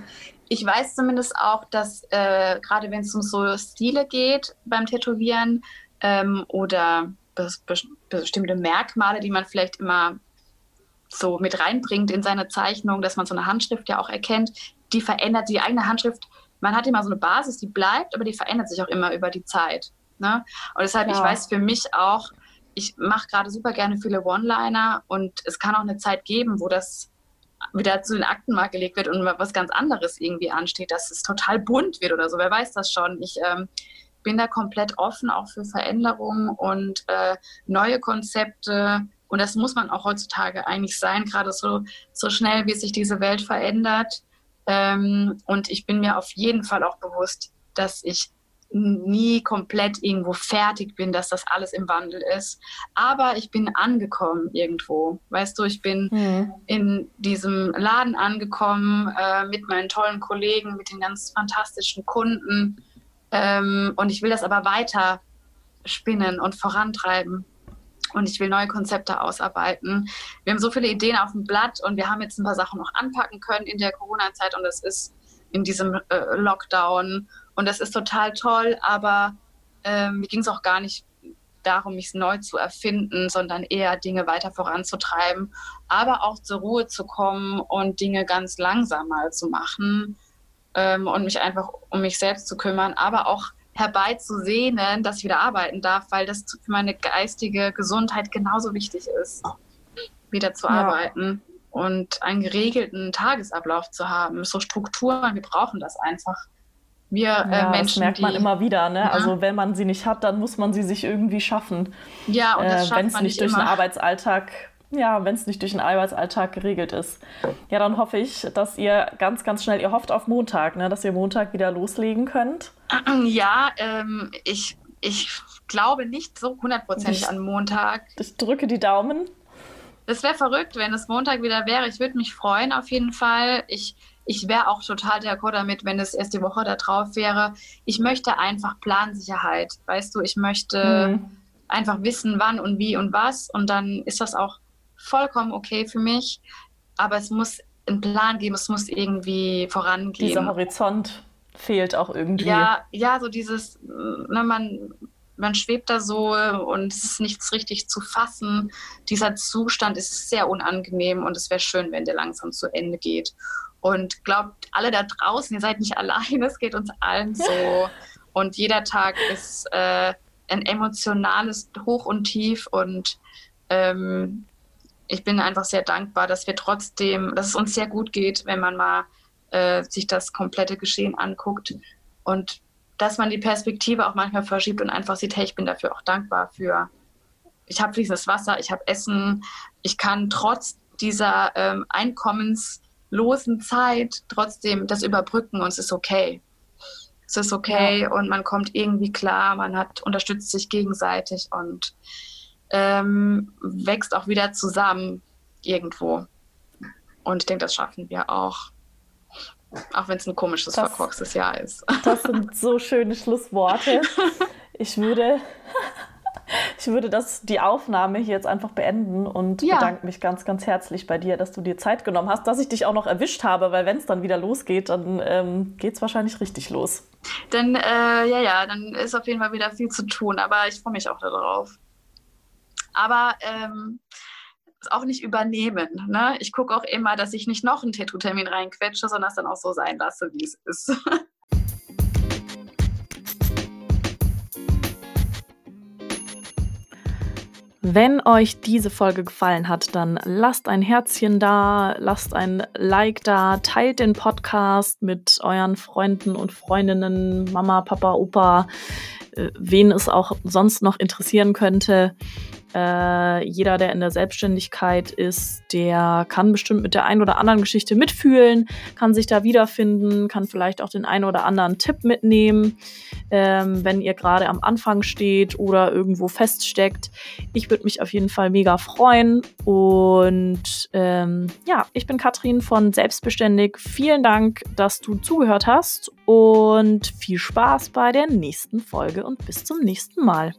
[SPEAKER 2] ich weiß zumindest auch, dass äh, gerade wenn es um so Stile geht beim Tätowieren ähm, oder bes bestimmte Merkmale, die man vielleicht immer so mit reinbringt in seine Zeichnung, dass man so eine Handschrift ja auch erkennt, die verändert die eigene Handschrift. Man hat immer so eine Basis, die bleibt, aber die verändert sich auch immer über die Zeit. Ne? Und deshalb, ja. ich weiß für mich auch, ich mache gerade super gerne viele One-Liner und es kann auch eine Zeit geben, wo das wieder zu den Akten mal gelegt wird und was ganz anderes irgendwie ansteht, dass es total bunt wird oder so. Wer weiß das schon? Ich ähm, bin da komplett offen auch für Veränderungen und äh, neue Konzepte. Und das muss man auch heutzutage eigentlich sein, gerade so, so schnell, wie sich diese Welt verändert. Ähm, und ich bin mir auf jeden Fall auch bewusst, dass ich nie komplett irgendwo fertig bin, dass das alles im Wandel ist. Aber ich bin angekommen irgendwo. Weißt du, ich bin mhm. in diesem Laden angekommen äh, mit meinen tollen Kollegen, mit den ganz fantastischen Kunden. Ähm, und ich will das aber weiter spinnen und vorantreiben. Und ich will neue Konzepte ausarbeiten. Wir haben so viele Ideen auf dem Blatt und wir haben jetzt ein paar Sachen noch anpacken können in der Corona-Zeit und es ist in diesem äh, Lockdown und das ist total toll, aber ähm, mir ging es auch gar nicht darum, mich neu zu erfinden, sondern eher Dinge weiter voranzutreiben, aber auch zur Ruhe zu kommen und Dinge ganz langsam mal zu machen ähm, und mich einfach um mich selbst zu kümmern, aber auch herbeizusehnen, dass ich wieder arbeiten darf, weil das für meine geistige Gesundheit genauso wichtig ist, wieder zu ja. arbeiten und einen geregelten Tagesablauf zu haben, so Strukturen, wir brauchen das einfach wir äh, ja, Menschen. Das
[SPEAKER 1] merkt man
[SPEAKER 2] die,
[SPEAKER 1] immer wieder, ne? Ja. Also wenn man sie nicht hat, dann muss man sie sich irgendwie schaffen.
[SPEAKER 2] Ja, und das äh,
[SPEAKER 1] Wenn es nicht durch immer. den Arbeitsalltag, ja, wenn es nicht durch den Arbeitsalltag geregelt ist. Ja, dann hoffe ich, dass ihr ganz, ganz schnell, ihr hofft auf Montag, ne? Dass ihr Montag wieder loslegen könnt.
[SPEAKER 2] Ja, ähm, ich, ich glaube nicht so hundertprozentig an Montag.
[SPEAKER 1] Ich drücke die Daumen.
[SPEAKER 2] Es wäre verrückt, wenn es Montag wieder wäre. Ich würde mich freuen auf jeden Fall. Ich ich wäre auch total d'accord damit, wenn es erst die Woche da drauf wäre. Ich möchte einfach Plansicherheit. Weißt du, ich möchte mhm. einfach wissen, wann und wie und was. Und dann ist das auch vollkommen okay für mich. Aber es muss einen Plan geben, es muss irgendwie vorangehen.
[SPEAKER 1] Dieser Horizont fehlt auch irgendwie.
[SPEAKER 2] Ja, ja, so dieses, ne, man, man schwebt da so und es ist nichts richtig zu fassen. Dieser Zustand ist sehr unangenehm und es wäre schön, wenn der langsam zu Ende geht. Und glaubt alle da draußen, ihr seid nicht allein, es geht uns allen so. Und jeder Tag ist äh, ein emotionales Hoch und Tief. Und ähm, ich bin einfach sehr dankbar, dass wir trotzdem, dass es uns sehr gut geht, wenn man mal äh, sich das komplette Geschehen anguckt. Und dass man die Perspektive auch manchmal verschiebt und einfach sieht, hey, ich bin dafür auch dankbar für, ich habe fließendes Wasser, ich habe Essen, ich kann trotz dieser ähm, Einkommens- losen Zeit trotzdem das überbrücken und es ist okay. Es ist okay ja. und man kommt irgendwie klar, man hat unterstützt sich gegenseitig und ähm, wächst auch wieder zusammen irgendwo. Und ich denke, das schaffen wir auch. Auch wenn es ein komisches, das, verkorkstes Jahr ist.
[SPEAKER 1] Das sind so schöne Schlussworte. Ich würde ich würde das, die Aufnahme hier jetzt einfach beenden und ja. bedanke mich ganz, ganz herzlich bei dir, dass du dir Zeit genommen hast, dass ich dich auch noch erwischt habe, weil wenn es dann wieder losgeht, dann ähm, geht es wahrscheinlich richtig los.
[SPEAKER 2] Dann, äh, ja, ja, dann ist auf jeden Fall wieder viel zu tun, aber ich freue mich auch darauf. Aber ähm, auch nicht übernehmen. Ne? Ich gucke auch immer, dass ich nicht noch einen Tattoo-Termin reinquetsche, sondern es dann auch so sein lasse, wie es ist.
[SPEAKER 1] Wenn euch diese Folge gefallen hat, dann lasst ein Herzchen da, lasst ein Like da, teilt den Podcast mit euren Freunden und Freundinnen, Mama, Papa, Opa, äh, wen es auch sonst noch interessieren könnte. Äh, jeder, der in der Selbstständigkeit ist, der kann bestimmt mit der einen oder anderen Geschichte mitfühlen, kann sich da wiederfinden, kann vielleicht auch den einen oder anderen Tipp mitnehmen, ähm, wenn ihr gerade am Anfang steht oder irgendwo feststeckt. Ich würde mich auf jeden Fall mega freuen. Und ähm, ja, ich bin Katrin von Selbstbeständig. Vielen Dank, dass du zugehört hast und viel Spaß bei der nächsten Folge und bis zum nächsten Mal.